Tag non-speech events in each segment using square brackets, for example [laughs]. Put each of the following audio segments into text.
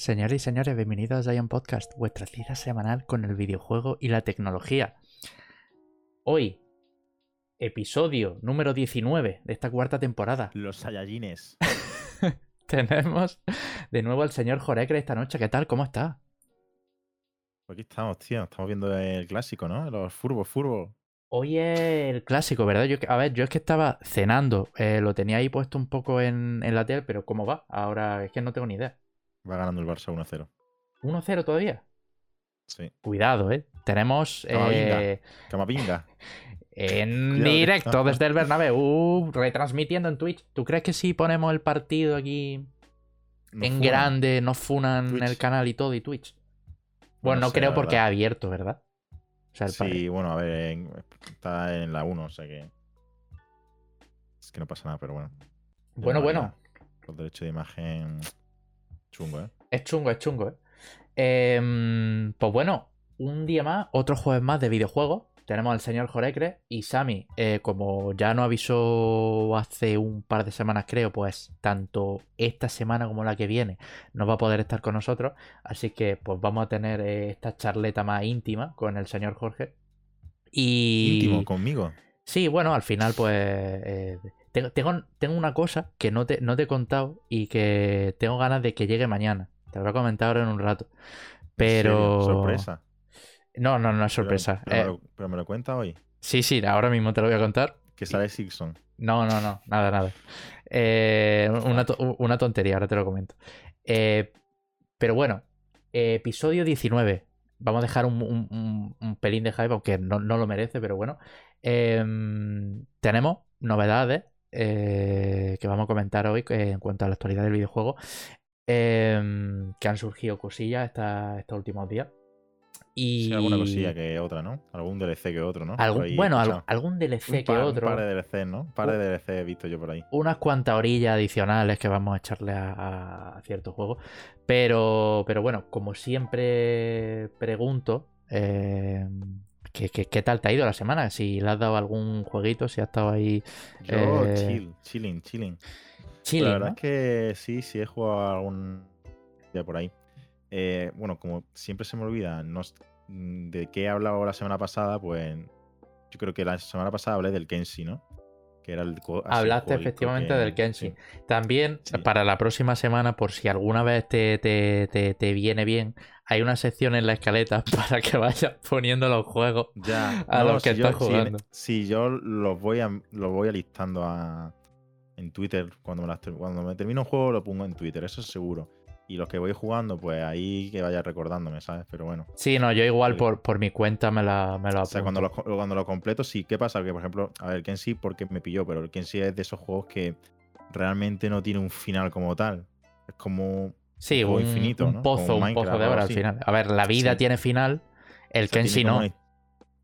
Señores y señores, bienvenidos a Giant Podcast, vuestra cita semanal con el videojuego y la tecnología. Hoy, episodio número 19 de esta cuarta temporada. Los Saiyajines. [laughs] Tenemos de nuevo al señor Jorecre esta noche. ¿Qué tal? ¿Cómo está? Aquí estamos, tío. Estamos viendo el clásico, ¿no? Los furbos, furbos. Hoy es el clásico, ¿verdad? Yo, a ver, yo es que estaba cenando. eh, lo tenía ahí puesto un poco en, en la tele, pero ¿cómo va? Ahora es que no tengo ni idea. Va ganando el Barça 1-0. 1-0 todavía. Sí. Cuidado, ¿eh? Tenemos Camavinga. eh, Camavinga. [laughs] en [laughs] Cuidado. directo desde el Bernabéu, [laughs] retransmitiendo en Twitch. ¿Tú crees que si ponemos el partido aquí No en grande nos funan Twitch. el canal y todo y Twitch? Bueno, No no sé, creo porque verdad. abierto, ¿verdad? O sea, el Sí, bueno, a ver, está en la 1, o sea que. Es que no pasa nada, pero bueno. Bueno, bueno. Los derechos de imagen. Chungo, ¿eh? Es chungo, es chungo, ¿eh? Em, pues bueno, un día más, otro jueves más de videojuegos. Tenemos al señor Jorecre y Sami, eh, como ya nos avisó hace un par de semanas, creo, pues tanto esta semana como la que viene no va a poder estar con nosotros. Así que pues vamos a tener eh, esta charleta más íntima con el señor Jorge. Y... Íntimo, conmigo. Sí, bueno, al final, pues. Eh, tengo, tengo, una cosa que no te, no te he contado y que tengo ganas de que llegue mañana. Te lo voy a comentar ahora en un rato. ¿En Pero. Sorpresa. No, no, no es sorpresa. Pero, Eh, me pero me lo cuenta hoy. sí, sí, ahora mismo te lo voy a contar. Que sale Sixon. No, no, no, nada, nada. Eh, una, to- una tontería, ahora te lo comento. Eh, pero bueno, eh, episodio 19. Vamos a dejar un, un- un- un pelín de hype, aunque no, no lo merece, pero bueno. Em, tenemos novedades eh, que vamos a comentar hoy eh, en cuanto a la actualidad del videojuego. em, que han surgido cosillas esta- estos últimos días. Y Sí, alguna cosilla que otra, ¿no? Algún DLC que otro, ¿no? Algún- ahí bueno, al- algún DLC que par, un otro. par de DLC, ¿no? Un par de DLC he visto yo por ahí. unas cuantas orillas adicionales que vamos a echarle a, a ciertos juegos. Pero, pero bueno, como siempre pregunto, eh, ¿qué, qué, qué tal te ha ido la semana? Si le has dado algún jueguito, si has estado ahí Yo, Eh, chill, chilling, chilling. chilling, la verdad ¿no? es que sí, sí he jugado algún día por ahí. Eh, bueno, como siempre se me olvida no de qué he hablado la semana pasada, pues yo creo que la semana pasada hablé del Kenshi, ¿no? Que era el Hablaste efectivamente que- del Kenshi. sí. También, Sí. para la próxima semana, por si alguna vez te, te, te- te viene bien, hay una sección en la escaleta [laughs] para que vayas poniendo los juegos. Ya, a los que si estás si- jugando. Si, yo los voy a, los voy alistando a, en Twitter. Cuando me, las cuando me termino un juego, lo pongo en Twitter, eso es seguro. Y los que voy jugando, pues ahí que vaya recordándome, ¿sabes? Pero bueno. Sí, no, yo igual Sí. por, por mi cuenta me la, me la O sea, cuando lo, cuando lo completo, sí. ¿Qué pasa? Que, por ejemplo, a ver, el Kenshi, porque me pilló, pero el Kenshi es de esos juegos que realmente no tiene un final como tal. Es como. Sí, un, infinito, un ¿no? pozo, un pozo de horas al final. A ver, la vida Sí. tiene final, el o sea, Kenshi no. una-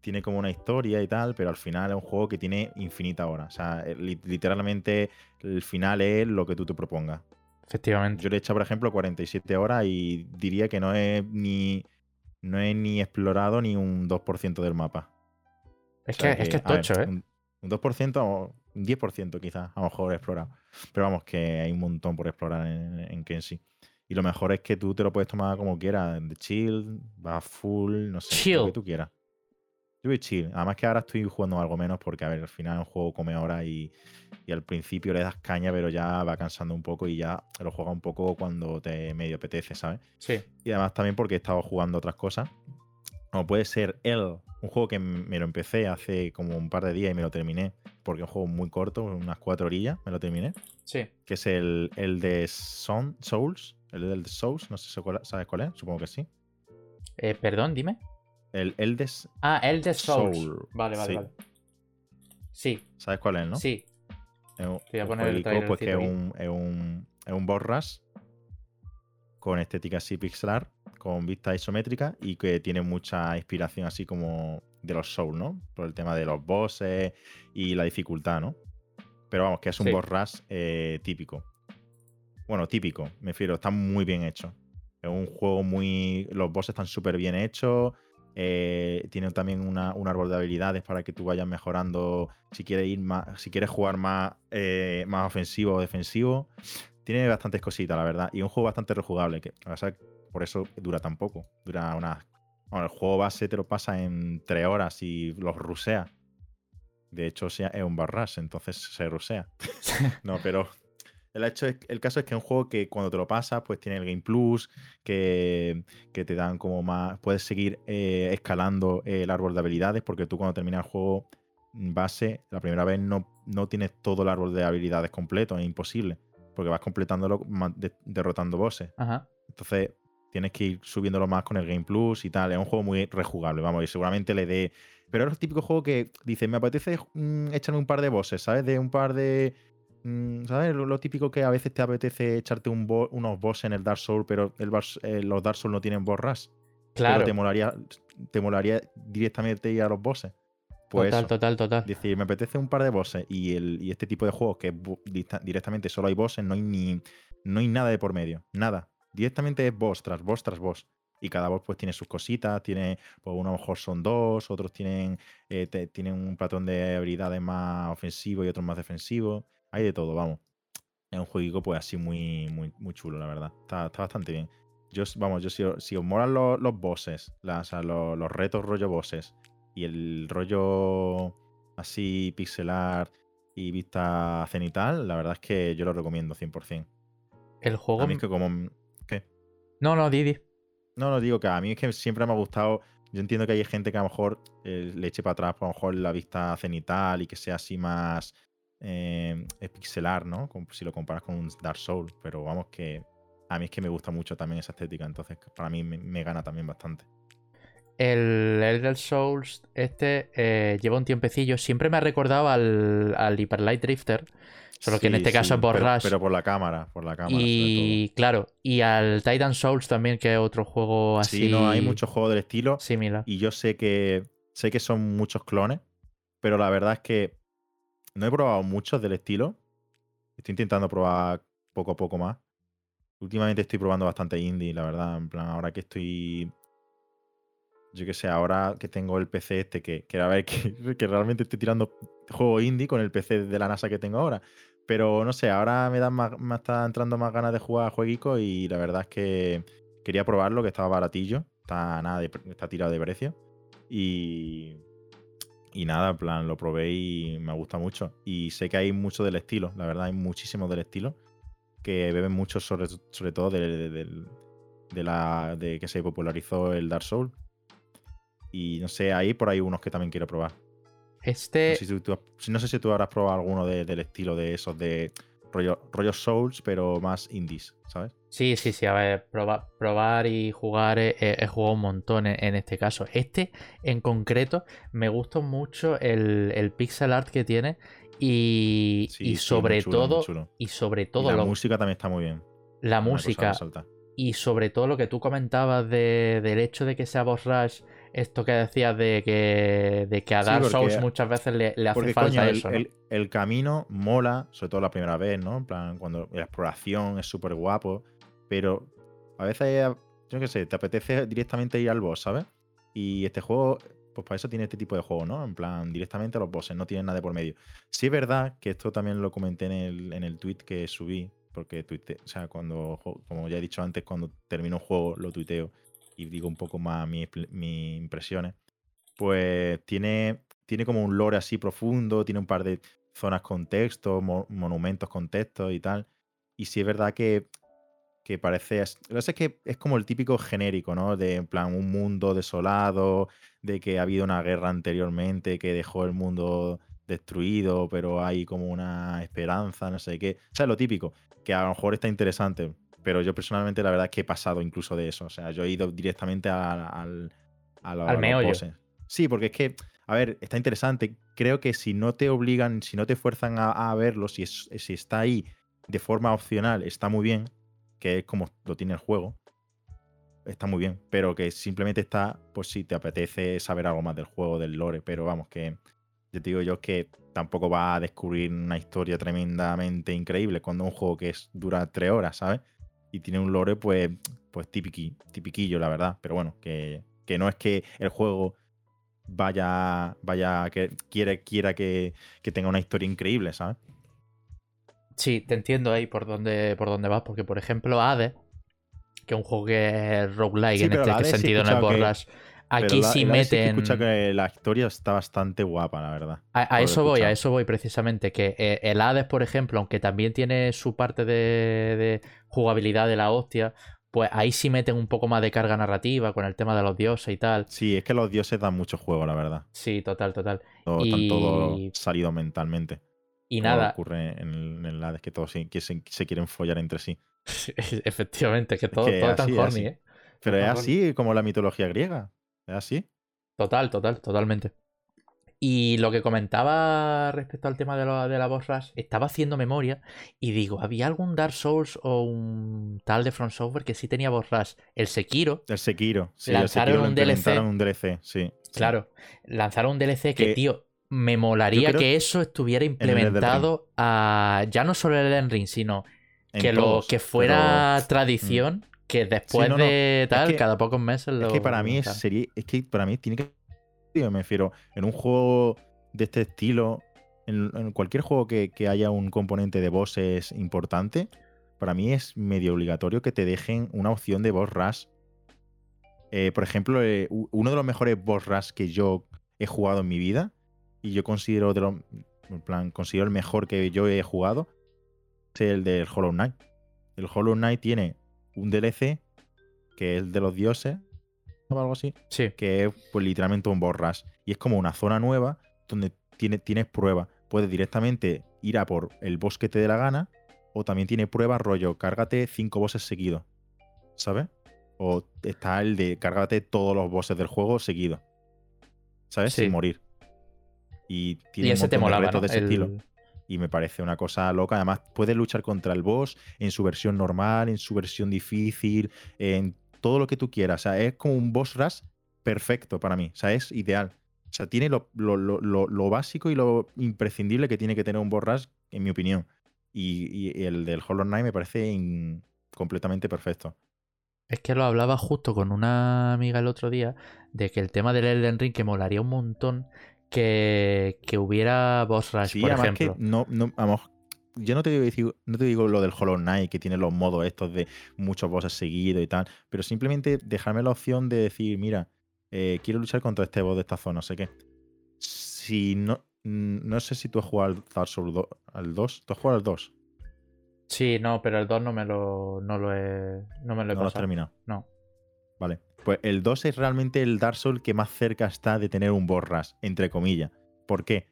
tiene como una historia y tal, pero al final es un juego que tiene infinita horas. O sea, eh, li- literalmente el final es lo que tú te propongas. Efectivamente. Yo le he echado, por ejemplo, 47 horas y diría que no he ni, no he ni explorado ni un 2% del mapa. Es O sea que, es que es ver, tocho, ¿eh? Un, un 2% o un 10% quizás, a lo mejor he explorado. Pero vamos, que hay un montón por explorar en, en Kenshi. Y lo mejor es que tú te lo puedes tomar como quieras, de chill, va full, no sé, lo Chill. que tú quieras. Yo voy chill. Además que ahora estoy jugando algo menos porque, a ver, al final un juego come horas y, y al principio le das caña, pero ya va cansando un poco y ya lo juega un poco cuando te medio apetece, ¿sabes? Sí. Y además también porque he estado jugando otras cosas. Como puede ser El, un juego que me lo empecé hace como un par de días y me lo terminé. Porque es un juego muy corto, unas cuatro orillas, me lo terminé. Sí. Que es el, el de Son, Souls. El del de Souls, no sé si sabes cuál es, supongo que sí. Eh, perdón, dime. El, el de Ah, el de Souls. Soul, Vale, vale, sí. vale. Sí, ¿Sabes cuál es, no? sí. Es un, voy a un poner el jueguico, pues, que es un, es un, es un boss rush con estética así pixelar, con vista isométrica y que tiene mucha inspiración así como de los Souls, ¿no? Por el tema de los bosses y la dificultad, ¿no? Pero vamos, que es un Sí. boss rush eh, típico. Bueno, típico, me refiero, está muy bien hecho. Es un juego muy... Los bosses están súper bien hechos. Eh, tiene también una- un árbol de habilidades para que tú vayas mejorando si quieres ir más, si quieres jugar más, eh, más ofensivo o defensivo. tiene bastantes cositas, la verdad. Y un juego bastante rejugable, que por eso dura tan poco. Dura unas. Bueno, el juego base te lo pasa en tres horas y los rusea. De hecho, es un barras, entonces se rusea. [laughs] no, pero el, hecho es, el caso es que es un juego que cuando te lo pasas, pues tiene el Game Plus, que, te dan como más. Puedes seguir eh, escalando el árbol de habilidades, porque tú cuando terminas el juego base, la primera vez no, no tienes todo el árbol de habilidades completo, es imposible, porque vas completándolo derrotando bosses. Entonces tienes que ir subiéndolo más con el Game Plus y tal. Es un juego muy rejugable, vamos, y seguramente le dé. Pero es el típico juego que dice, me apetece mm, echarme un par de bosses, ¿sabes? De un par de. Mm, ¿Sabes? Lo, típico que a veces te apetece echarte un unos bosses en el Dark Souls, pero el, eh, los Dark Souls no tienen boss Claro. Pero te molaría, te molaría directamente ir a los bosses. Pues total, total, total. Decir, me apetece un par de bosses y, el, y este tipo de juegos que directamente solo hay bosses, no hay ni no hay nada de por medio, nada. Directamente es boss tras boss tras boss. Y cada boss pues tiene sus cositas, tiene, pues uno a lo mejor son dos, otros tienen, eh, tienen un patrón de habilidades más ofensivo y otros más defensivo. Hay de todo, vamos. Es un jueguito pues así muy, muy, muy chulo, la verdad. Está, bastante bien. Yo, vamos, yo si, si os molan los, los bosses, los, los retos rollo bosses, y el rollo así pixelar y vista cenital, la verdad es que yo lo recomiendo 100%. El juego... A mí es que como... ¿Qué? No, no, Didi. No, no, digo que a mí es que siempre me ha gustado... Yo entiendo que hay gente que a lo mejor eh, le eche para atrás, por a lo mejor la vista cenital y que sea así más eh, pixelar, ¿no? si lo comparas con un Dark Souls. Pero vamos que a mí es que me gusta mucho también esa estética. Entonces, para mí me gana también bastante. El Elder Souls, este eh, lleva un tiempecillo. Siempre me ha recordado al, al Hyper Light Drifter. Solo que en este caso es por pero, Pero por la cámara, por la cámara. Y claro, y al Titan Souls también, que es otro juego así. Sí, no, hay muchos juegos del estilo. Similar. Y yo sé que. Sé que son muchos clones. Pero la verdad es que no he probado muchos del estilo. Estoy intentando probar poco a poco más. Últimamente estoy probando bastante indie, la verdad. En plan, ahora que estoy yo que sé, ahora que tengo el PC este, que, que a ver [laughs] que, realmente estoy tirando juego indie con el PC de la NASA que tengo ahora. Pero no sé, ahora me, dan más, me está entrando más ganas de jugar a jueguico y la verdad es que quería probarlo, que estaba baratillo. Está, nada está tirado de precio. Y, y nada, en plan, lo probé y me gusta mucho. Y sé que hay mucho del estilo, la verdad, hay muchísimo del estilo. Que beben mucho sobre, sobre todo de, de, la, de que se popularizó el Dark Souls y no sé, ahí por ahí unos que también quiero probar. Este. No sé si tú, habrás probado alguno del estilo de esos de rollo, rollo, Souls, pero más indies, ¿sabes? Sí, sí, sí. A ver, probar, y jugar he, jugado un montón en, este caso. Este en concreto me gusta mucho el, pixel art que tiene y, y sobre todo. Y sobre todo. la música también está muy bien. La música. Y sobre todo lo que tú comentabas del hecho de que sea Boss Rush esto que decías de que, de que a Dark Souls muchas veces le, hace falta el, eso. El, camino mola, sobre todo la primera vez, ¿no? En plan, cuando la exploración es súper guapo, pero a veces, yo qué sé, te apetece directamente ir al boss, ¿sabes? Y este juego, pues para eso tiene este tipo de juego, ¿no? En plan, directamente a los bosses, no tiene nada de por medio. Sí es verdad que esto también lo comenté en el, en el tweet que subí, porque tuite, o sea, cuando, como ya he dicho antes, cuando termino un juego lo tuiteo y digo un poco más mis, impresiones, pues tiene, tiene como un lore así profundo, tiene un par de zonas con texto, monumentos con texto y tal. Y sí es verdad que, que parece... Lo que es que es como el típico genérico, ¿no? De en plan un mundo desolado, de que ha habido una guerra anteriormente que dejó el mundo destruido, pero hay como una esperanza, no sé qué. O sea, lo típico, que a lo mejor está interesante, pero yo personalmente la verdad es que he pasado incluso de eso. O sea, yo he ido directamente al, al meollo. Sí, porque es que, a ver, está interesante. Creo que si no te obligan, si no te fuerzan a, verlo, si, si está ahí de forma opcional, está muy bien, que es como lo tiene el juego. Está muy bien, pero que simplemente está, pues si te apetece saber algo más del juego, del lore, pero vamos, que yo te digo yo que tampoco va a descubrir una historia tremendamente increíble cuando un juego que es, dura tres horas, ¿sabes? y tiene un lore, pues, pues tipiquillo, la verdad. Pero bueno, que, no es que el juego vaya, vaya, que quiere, quiera que, tenga una historia increíble, ¿sabes? Sí, te entiendo ahí por dónde, por dónde vas, porque por ejemplo Hades, que es un juego que es roguelike Sí, en este Hades sí sentido, no es borras. Aquí la- sí que meten... escucha que la historia está bastante guapa, la verdad. A, eso voy, a eso voy precisamente. Que eh, el Hades, por ejemplo, aunque también tiene su parte de, de jugabilidad de la hostia, pues ahí sí meten un poco más de carga narrativa con el tema de los dioses y tal. Sí, es que los dioses dan mucho juego, la verdad. Sí, total, total. Todo- Están todos Y- salidos mentalmente. Y como nada, ocurre en el, en Hades, que todos se, que se- se quieren follar entre sí. [laughs] efectivamente, que todo, que todo es tan así, es horny, así. ¿eh? Pero es así como la mitología griega. Es así. Total, total, totalmente. Y lo que comentaba respecto al tema de, lo- de la boss rush, estaba haciendo memoria y digo, ¿había algún Dark Souls o un tal de From Software que sí tenía boss rush? El Sekiro, El Sekiro. Sí, Lanzaron el Sekiro lo un DLC. un DLC, sí. sí. claro, lanzaron un DLC que, Que- tío, me molaría que eso estuviera implementado a ya no solo el Elden Ring, sino En que lo que fuera pero- tradición, que después no, no, de tal, que- cada pocos meses lo Es que para mí sería, es que para mí tiene que. me refiero, en un juego de este estilo, en, en cualquier juego que, que haya un componente de bosses importante, para mí es medio obligatorio que te dejen una opción de boss rush. Eh, por ejemplo, eh, uno de los mejores boss rush que yo he jugado en mi vida, y yo considero de lo- en plan, considero el mejor que yo he jugado, es el del Hollow Knight. El Hollow Knight tiene un DLC que es el de los dioses o algo así, Sí, que es pues literalmente un boss. Y es como una zona nueva donde tiene, tienes pruebas. Puedes directamente ir a por el boss que te dé la gana, o también tiene pruebas rollo, cárgate cinco bosses seguidos. ¿Sabes? O está el de cárgate todos los bosses del juego seguidos. ¿Sabes? Sí. Sin morir. Y tiene y un ese te montón de molaba, retos ¿no? de ese El- estilo. Y me parece una cosa loca. Además, puedes luchar contra el boss en su versión normal, en su versión difícil, en todo lo que tú quieras. O sea, es como un boss rush perfecto para mí. O sea, es ideal. O sea, tiene lo, lo- lo- lo- lo básico y lo imprescindible que tiene que tener un boss rush, en mi opinión. Y, y el del Hollow Knight me parece in- completamente perfecto. Es que lo hablaba justo con una amiga el otro día de que el tema del Elden Ring que molaría un montón que, que hubiera boss rush, Sí, por ejemplo. que no, no, vamos, yo no te digo, no te digo lo del Hollow Knight, que tiene los modos estos de muchos bosses seguidos y tal, pero simplemente dejarme la opción de decir, mira, eh, quiero luchar contra este boss de esta zona, no sé qué. Si no, mm, no sé si tú has jugado al Dark Souls do- al 2, ¿tú has jugado al 2? Sí, no, pero el 2 no me lo, no lo he, no me lo he No lo has terminado. No. Vale. Pues el 2 es realmente el Dark Souls que más cerca está de tener un boss entre comillas. ¿Por qué?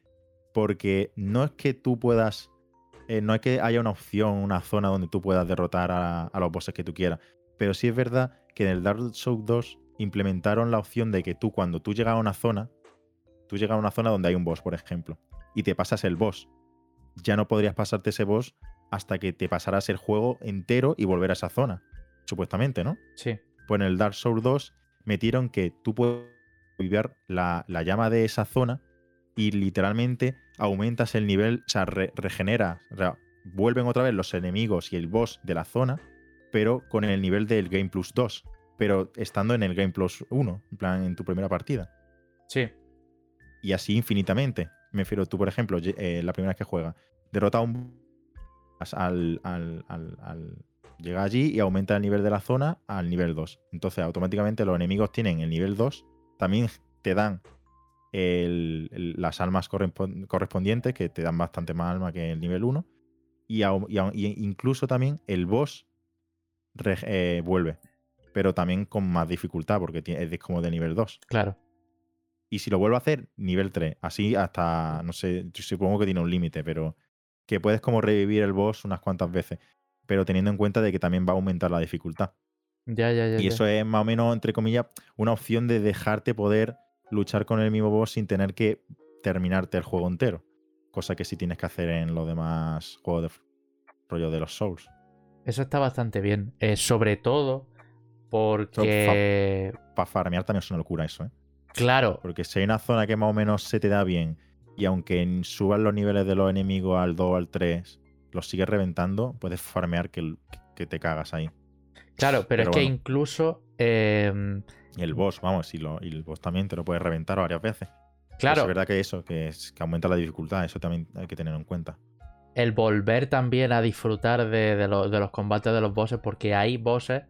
Porque no es que tú puedas. eh, no es que haya una opción, una zona donde tú puedas derrotar a, a los bosses que tú quieras. Pero sí es verdad que en el Dark Souls 2 implementaron la opción de que tú, cuando tú llegas a una zona, tú llegas a una zona donde hay un boss, por ejemplo, y te pasas el boss. Ya no podrías pasarte ese boss hasta que te pasaras el juego entero y volver a esa zona. Supuestamente, ¿no? Sí, Pues en el Dark Souls 2 metieron que tú puedes vivir la, la llama de esa zona y literalmente aumentas el nivel, o sea, re- regeneras, re- vuelven otra vez los enemigos y el boss de la zona, pero con el nivel del Game Plus 2, pero estando en el Game Plus 1, en plan en tu primera partida. sí, Y así infinitamente. Me refiero, tú, por ejemplo, eh, la primera vez que juegas, derrota a un al, al, al- llega allí y aumenta el nivel de la zona al nivel 2. Entonces, automáticamente los enemigos tienen el nivel 2. También te dan el- el- las almas correspon- correspondientes, que te dan bastante más alma que el nivel 1. Y, incluso también el boss re- eh, vuelve. Pero también con más dificultad, porque es como de nivel 2. claro. Y si lo vuelvo a hacer, nivel 3. Así hasta, no sé, supongo que tiene un límite, pero que puedes como revivir el boss unas cuantas veces. Pero teniendo en cuenta de que también va a aumentar la dificultad. Ya, ya, ya. Y ya. eso es más o menos, entre comillas, una opción de dejarte poder luchar con el mismo boss sin tener que terminarte el juego entero. Cosa que sí tienes que hacer en los demás juegos de rollo de los Souls. Eso está bastante bien. Eh, sobre todo porque. Para farmear también es una locura eso, ¿eh? Claro, Porque si hay una zona que más o menos se te da bien y aunque suban los niveles de los enemigos al 2 o al 3, los sigues reventando, puedes farmear que, que te cagas ahí. claro, pero, es que incluso. eh, Y el boss, vamos, y, lo- y el boss también te lo puedes reventar varias veces. Pero claro, Es verdad que eso, que, es- que aumenta la dificultad, eso también hay que tenerlo en cuenta. el volver también a disfrutar de, de los combates de los bosses, porque hay bosses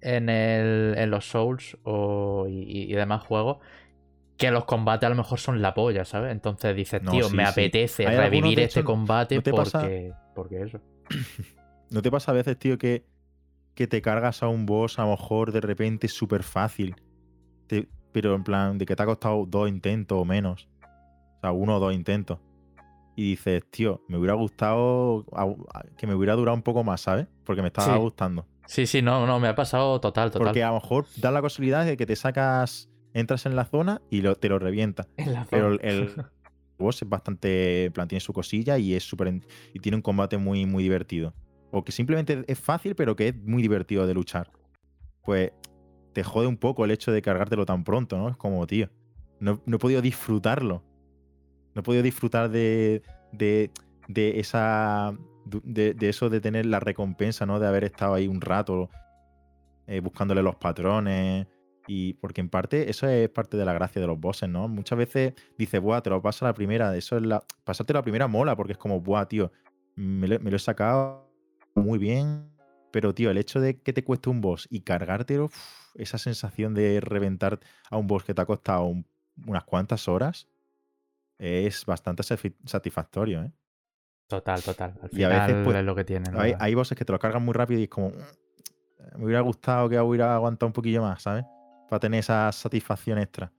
en, el, en los Souls o, y, demás juegos que los combates a lo mejor son la polla, ¿sabes? Entonces dices, tío, me apetece revivir este combate porque, porque eso. [clears throat] ¿No te pasa a veces, tío, que, que te cargas a un boss a lo mejor de repente súper fácil? pero en plan, de que te ha costado dos intentos o menos. O sea, uno o dos intentos. Y dices, tío, me hubiera gustado que me hubiera durado un poco más, ¿sabes? Porque me estaba gustando. Sí, sí, no, no, me ha pasado total, total. Porque a lo mejor da la casualidad de que te sacas, entras en la zona y lo, te lo revienta. Pero [laughs] el, boss es bastante, en plan, tiene su cosilla y es súper, y tiene un combate muy, muy divertido. O que simplemente es fácil, pero que es muy divertido de luchar. Pues te jode un poco el hecho de cargártelo tan pronto, ¿no? Es como, tío, no, no he podido disfrutarlo. No he podido disfrutar de, de, de esa de, eso de tener la recompensa, ¿no? De haber estado ahí un rato eh, buscándole los patrones. Y porque en parte, eso es parte de la gracia de los bosses, ¿no? Muchas veces dices, buah, te lo pasa la primera. Eso es la. Pasarte la primera mola, porque es como, buah, tío, me lo, he sacado muy bien. Pero, tío, el hecho de que te cueste un boss y cargártelo, esa sensación de reventar a un boss que te ha costado unas cuantas horas, es bastante satisfactorio, ¿eh? Total, total. Al final y a veces, pues, es lo que tienen. Hay, hay bosses que te lo cargan muy rápido y es como. Mm, me hubiera gustado que hubiera aguantado un poquillo más, ¿sabes? Para tener esa satisfacción extra.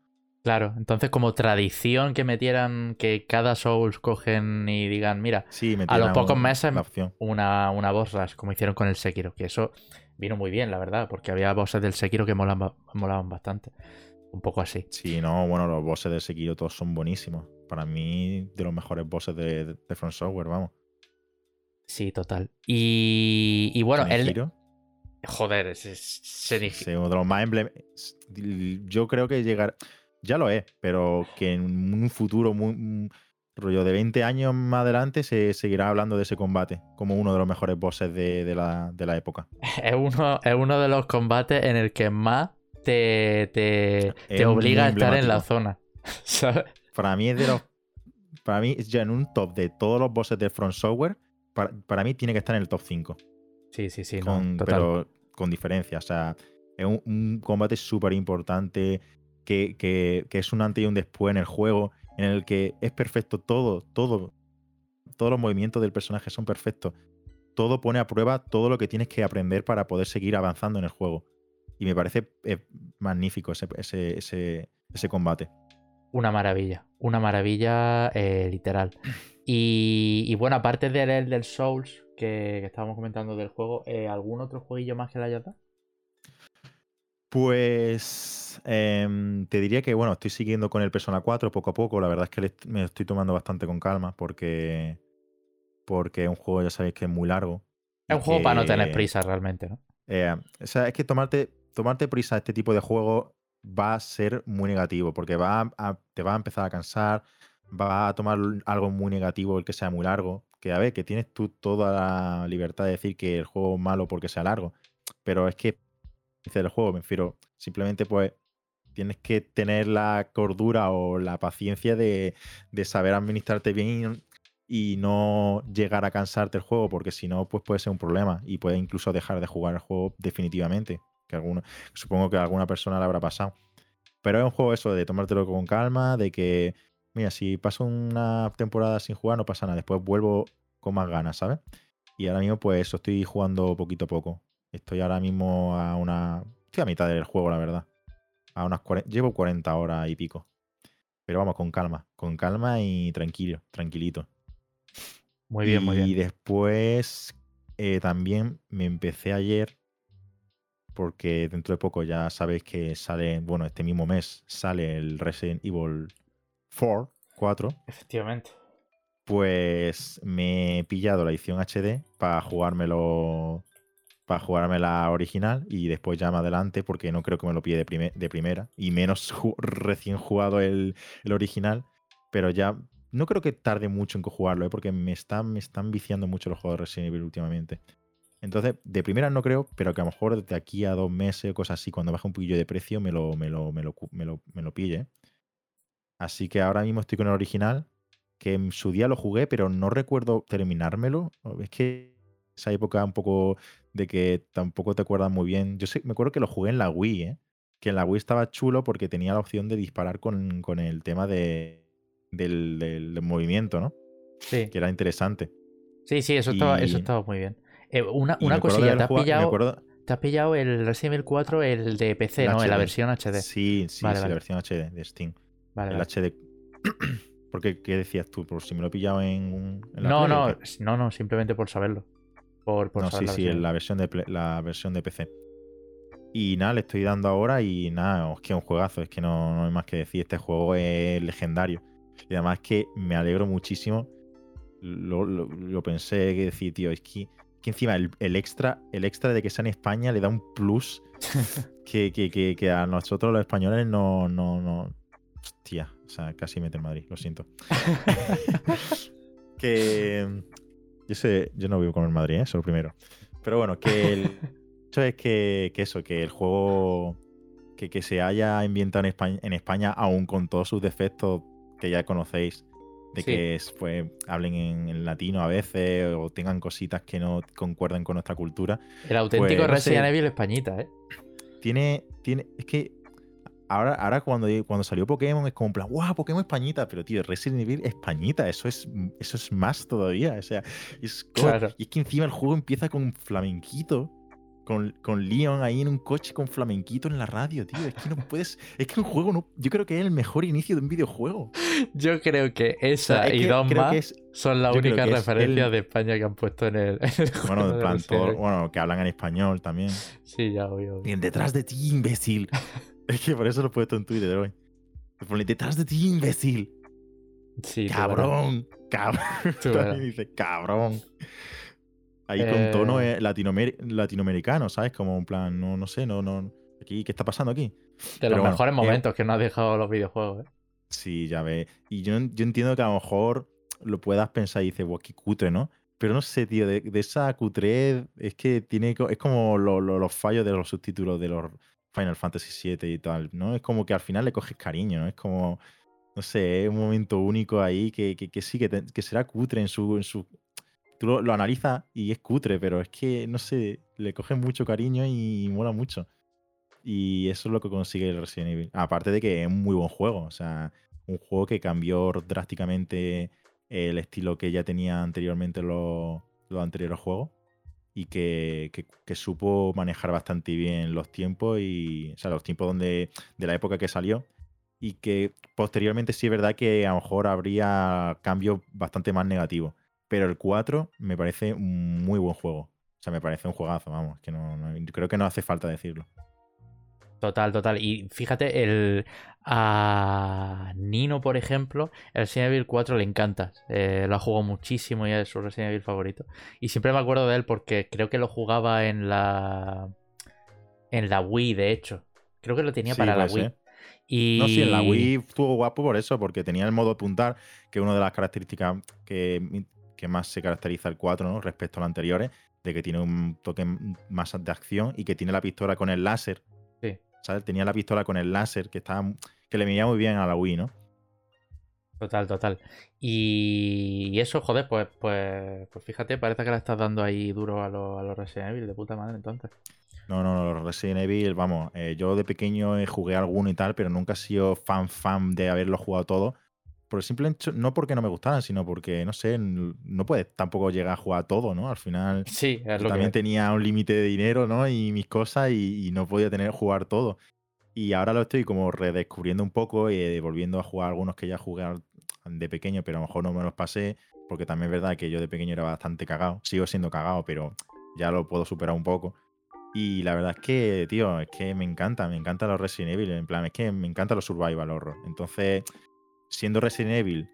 Claro, entonces como tradición que metieran que cada Souls cogen y digan, mira, a los pocos meses una, una boss rush, como hicieron con el Sekiro, que eso vino muy bien, la verdad, porque había bosses del Sekiro que molaban, molaban bastante. Un poco así. Sí, no, bueno, los bosses del Sekiro todos son buenísimos para mí, de los mejores bosses de, de Front Software, vamos. Sí, total. Y, y bueno, él. Joder, ese Sí, uno de los más Yo creo que llegar. Ya lo es, pero que en un futuro muy, rollo de 20 años más adelante se seguirá hablando de ese combate como uno de los mejores bosses de, la, época. [laughs] Es uno, es uno de los combates en el que más te, te, te obliga a estar en la zona. [laughs] ¿Sabes? Para mí es de los. Para mí, ya en un top de todos los bosses de Front Software, para, mí tiene que estar en el top 5. Sí, sí, sí. Pero con diferencia. O sea, es un, combate súper importante. Que, que, es un antes y un después en el juego. En el que es perfecto todo, todo. Todos los movimientos del personaje son perfectos. Todo pone a prueba todo lo que tienes que aprender para poder seguir avanzando en el juego. Y me parece eh, magnífico ese, ese, ese combate. Una maravilla, una maravilla eh, literal. Y, bueno, aparte del, del Souls que, estábamos comentando del juego, eh, ¿algún otro jueguillo más que le haya dado? Pues em, te diría que, bueno, estoy siguiendo con el Persona 4 poco a poco. La verdad es que me estoy tomando bastante con calma porque, porque es un juego, ya sabéis, que es muy largo. Es un juego para no tener prisa realmente, ¿no? Eh, o sea, es que tomarte, tomarte prisa a este tipo de juego va a ser muy negativo, porque va te va a empezar a cansar, va a tomar algo muy negativo el que sea muy largo. Que a ver, que tienes tú toda la libertad de decir que el juego es malo porque sea largo. Pero es que dice el juego, me refiero, simplemente pues tienes que tener la cordura o la paciencia de, saber administrarte bien y, no llegar a cansarte el juego, porque si no, pues puede ser un problema y puede incluso dejar de jugar el juego definitivamente que alguno, supongo que a alguna persona le habrá pasado. Pero es un juego eso de tomártelo con calma, de que, mira, si paso una temporada sin jugar no pasa nada, después vuelvo con más ganas, ¿sabes? Y ahora mismo pues eso, estoy jugando poquito a poco. Estoy ahora mismo a una... Estoy a mitad del juego, la verdad. A unas Llevo 40 horas y pico. Pero vamos, con calma. Con calma y tranquilo, tranquilito. Muy bien, muy bien. Y después eh, también me empecé ayer porque dentro de poco ya sabéis que sale, bueno, este mismo mes sale el Resident Evil 4, 4. Efectivamente. Pues me he pillado la edición HD para jugármelo para jugarme la original y después ya más adelante porque no creo que me lo pille de, de primera y menos recién jugado el, original, pero ya no creo que tarde mucho en jugarlo, ¿eh? porque me están, me están viciando mucho los juegos de Resident Evil últimamente. Entonces, de primera no creo, pero que a lo mejor de aquí a dos meses o cosas así, cuando baje un poquillo de precio, me lo, me lo, me lo, me lo, pille. Así que ahora mismo estoy con el original que en su día lo jugué, pero no recuerdo terminármelo. Es que esa época un poco de que tampoco te acuerdas muy bien. Yo sé, me acuerdo que lo jugué en la Wii, ¿eh? que en la Wii estaba chulo porque tenía la opción de disparar con, con el tema de, del, del, movimiento, ¿no? Sí. Que era interesante. Sí, sí, eso, estaba, eso estaba muy bien. Eh, una una cosilla, ¿te has, pillado, ¿te has pillado el Resident Evil 4, el de PC, ¿no? En la versión HD. Sí, sí, sí la versión HD de Steam. Vale, el HD. [clears throat] Porque, ¿qué decías tú? ¿Por si me lo he pillado en, en la no, no, no, no, simplemente por saberlo. Por, por no, sí, sí, en la versión, de, la versión de PC. Y nada, le estoy dando ahora y nada, es que es un juegazo, es que no, no hay más que decir, este juego es legendario. Y además que me alegro muchísimo, lo, lo, pensé que decir, tío, es que, que encima el, el, extra, el extra de que sea en España le da un plus [laughs] que, que, que, que a nosotros los españoles no, no, no, Hostia, o sea, casi mete el Madrid, lo siento. [laughs] que. Yo sé, yo no vivo con el Madrid, ¿eh? eso lo primero. Pero bueno, que el [laughs] hecho es que, eso, que el juego que, que, se haya ambientado en España, en España, aún con todos sus defectos que ya conocéis, de que pues, hablen en, latino a veces o tengan cositas que no concuerden con nuestra cultura. El auténtico pues, Resident Evil Españita, ¿eh? Tiene, tiene, es que ahora, ahora cuando, cuando salió Pokémon es como en plan, ¡guau! Pokémon Españita. Pero, tío, Resident Evil Españita, eso es, eso es más todavía. O sea, es claro. Y es que encima el juego empieza con flamenquito. Con, con Leon ahí en un coche con flamenquito en la radio, tío. Es que no puedes. Es que un juego no. Yo creo que es el mejor inicio de un videojuego. Yo creo que esa y dos más son las únicas referencias de España que han puesto en el. [laughs] bueno, en plan, todo, bueno, que hablan en español también. Sí, ya obvio. Bien, detrás de ti, imbécil. [laughs] Es que por eso lo he puesto en Twitter hoy. Pone detrás de ti, imbécil. Sí, cabrón. Cabrón. [laughs] También dice, cabrón. Ahí con tono eh... latinoamer latinoamericano, ¿sabes? Como en plan, no, no sé, no, no. Aquí, ¿qué está pasando aquí? De los mejores momentos que nos ha dejado los videojuegos, ¿eh? Sí, ya ves. Y yo, yo entiendo que a lo mejor lo puedas pensar y dices, guau, qué cutre, ¿no? Pero no sé, tío, de, de esa cutre es que tiene. Es como lo, lo, los fallos de los subtítulos de los Final Fantasy VII y tal, ¿no? Es como que al final le coges cariño, ¿no? Es como, no sé, es un momento único ahí que, que, que sí, que, que, será cutre en su... En su tú lo, lo, analizas y es cutre, pero es que, no sé, le coges mucho cariño y, mola mucho. Y eso es lo que consigue el Resident Evil. Aparte de que es un muy buen juego, o sea, un juego que cambió drásticamente el estilo que ya tenía anteriormente los, los anteriores juegos y que, que, supo manejar bastante bien los tiempos y, o sea, los tiempos donde, de la época que salió y que posteriormente sí es verdad que a lo mejor habría cambios bastante más negativos. Pero el 4 me parece un muy buen juego. O sea, me parece un juegazo, vamos, que no, creo que no hace falta decirlo. Total, total. Y fíjate, el, a Nino, por ejemplo, el Resident Evil 4 le encanta. Eh, lo ha jugado muchísimo y es su Resident Evil favorito. Y siempre me acuerdo de él porque creo que lo jugaba en la. En la Wii, de hecho. Creo que lo tenía para la Wii. Y... No, sí, en la Wii estuvo guapo por eso, porque tenía el modo apuntar, que es una de las características que, que más se caracteriza el 4 ¿no? respecto a los anteriores, de que tiene un toque más de acción y que tiene la pistola con el láser Tenía la pistola con el láser que estaba que le veía muy bien a la Wii, ¿no? Total, total. Y, eso, joder, pues, pues, pues fíjate, parece que le estás dando ahí duro a los, a los Resident Evil, de puta madre, entonces. No, no, no, los Resident Evil, vamos, eh, yo de pequeño jugué alguno y tal, pero nunca he sido fan, fan de haberlo jugado todo por simplemente no porque no me gustaran, sino porque, no sé, no puedes tampoco llegar a jugar todo, ¿no? Al final sí, también tenía un límite de dinero, ¿no? Y mis cosas y, no podía tener jugar todo. Y ahora lo estoy como redescubriendo un poco y eh, volviendo a jugar algunos que ya jugué de pequeño, pero a lo mejor no me los pasé, porque también es verdad que yo de pequeño era bastante cagado. Sigo siendo cagado, pero ya lo puedo superar un poco. Y la verdad es que, tío, es que me encanta, me encanta los Resident Evil. En plan, es que me encanta los Survival Horror. Entonces, siendo Resident Evil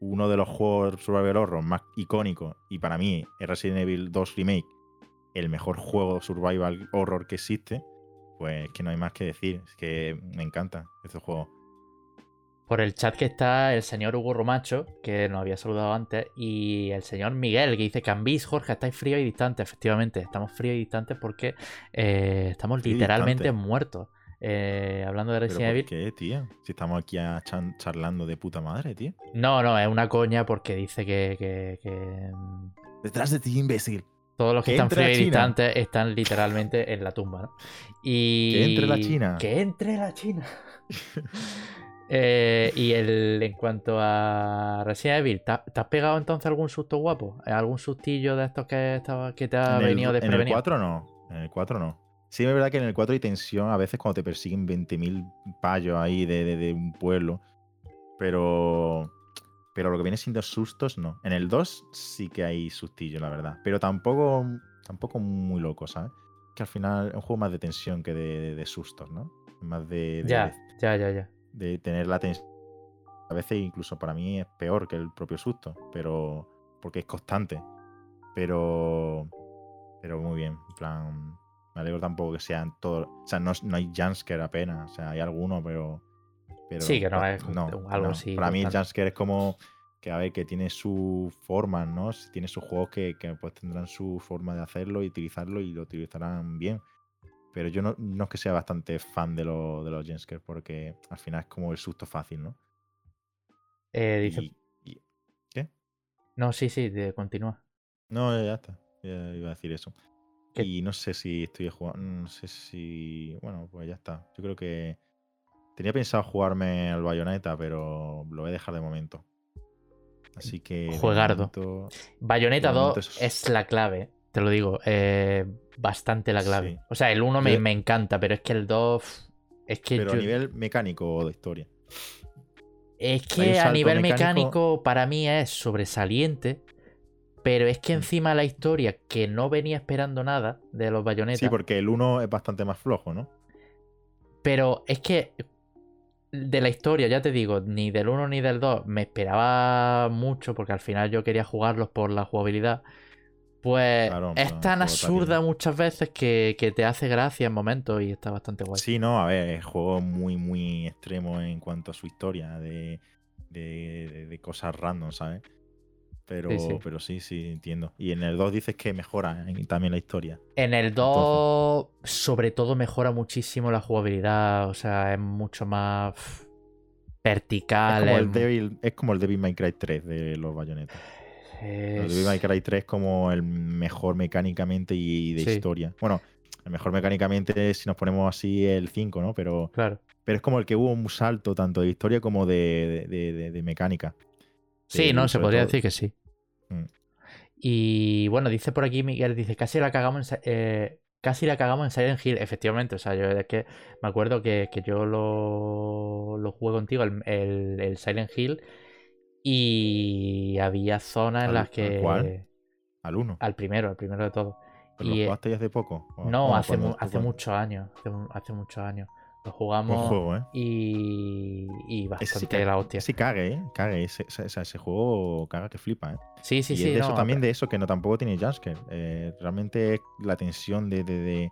uno de los juegos survival horror más icónicos y para mí es Resident Evil 2 Remake el mejor juego survival horror que existe, pues que no hay más que decir. Es que me encanta este juego. Por el chat que está el señor Hugo Romacho, que nos había saludado antes, y el señor Miguel, que dice: Cambis, Jorge, estáis frío y distante. Efectivamente, estamos fríos y distantes porque eh, estamos literalmente muertos. Eh, hablando de ¿Pero Resident por Evil. qué, tío? Si estamos aquí charlando de puta madre, tío. No, no, es una coña porque dice que, que- que, mm, Detrás de ti, imbécil. todos los que, Que están entre la fríos y China. distantes están literalmente en la tumba, ¿no? Y... Que entre la China. Que entre la China. [laughs] Eh, y el, en cuanto a Resident Evil, ¿te, ha- te has pegado entonces algún susto guapo? ¿Algún sustillo de estos que, estaba, que te ha en, el, venido en el desprevenido? 4 no. En el 4 no. Sí, es verdad que en el 4 hay tensión a veces cuando te persiguen 20.000 payos ahí de, de- de un pueblo. Pero. Pero lo que viene siendo sustos, no. En el 2 sí que hay sustillo, la verdad. Pero tampoco. Tampoco muy loco, ¿sabes? Que al final es un juego más de tensión que de, de- sustos, ¿no? Más de, de- Ya, ya, ya, ya. de tener la tensión. A veces incluso para mí es peor que el propio susto, pero porque es constante. Pero pero muy bien, en plan, me alegro tampoco que sean todos, o sea, no, no hay jumpscare apenas, o sea, hay algunos, pero, pero Sí, que no es algo así Para mí jumpscare es como que a ver, que tiene su forma, ¿no? Si Tiene sus juegos que, que, pues tendrán su forma de hacerlo y utilizarlo y lo utilizarán bien. Pero yo no, no es que sea bastante fan de, lo- de los jumpscares porque al final es como el susto fácil, ¿no? Eh, dice... Y- y- ¿Qué? No, sí, sí, de- continúa. No, ya está. Ya iba a decir eso. ¿Qué? Y no sé si estoy jugando. No sé si. Bueno, pues ya está. Yo creo que. Tenía pensado jugarme al Bayonetta, pero lo voy a dejar de momento. Así que. Juegardo. momento- Bayonetta de 2 momento es- es la clave, te lo digo. eh, bastante la clave. Sí. O sea, el 1 me, me encanta, pero es que el 2. Es que, Pero a nivel mecánico o de historia. es que a nivel mecánico... mecánico para mí es sobresaliente. Pero es que Mm. encima la historia, que no venía esperando nada de los Bayonetta. Sí, porque el 1 es bastante más flojo, ¿no? Pero es que de la historia, ya te digo, ni del 1 ni del 2 me esperaba mucho porque al final yo quería jugarlos por la jugabilidad. Pues Claro, es tan absurda muchas veces que, que te hace gracia en momentos y está bastante guay. Sí, no, a ver, es juego muy, muy extremo en cuanto a su historia, de, de- de cosas random, ¿sabes? Pero Sí, sí, pero sí, sí, entiendo. Y en el 2 dices que mejora en- también la historia. En el 2, sobre todo, mejora muchísimo la jugabilidad. O sea, es mucho más pff, Es vertical. como, el es- Devil, es como el Devil May Cry 3 de los bayonetas. El Devil May Cry 3 es como el mejor mecánicamente y de Sí. historia. Bueno, el mejor mecánicamente si nos ponemos así el 5, ¿no? Pero, Claro. pero es como el que hubo un salto tanto de historia como de, de- de- de mecánica. Sí, Sí, no, se podría todo. decir que sí. Mm. Y bueno, dice por aquí Miguel, dice, casi la cagamos en, eh, casi la cagamos en Silent Hill, efectivamente. O sea, yo es que me acuerdo que, que yo lo, lo jugué contigo, el, el- el Silent Hill, y había zonas en ¿Al- las que... cuál? Al 1. Al primero, al primero de todo. ¿Pero lo y, eh, jugaste ya hace poco? ¿O- No, hace, mu- hace muchos años. Hace, hace muchos años. Lo Buen jugamos juego, ¿eh? y, y sí bastante que- la hostia. Ese cague, ¿eh? Cague. Ese, ese, ese- ese juego caga que flipa, ¿eh? Sí, sí, y sí. es de eso también pero- de eso que no tampoco tiene jumpscare. Eh, realmente es la tensión de, de- de-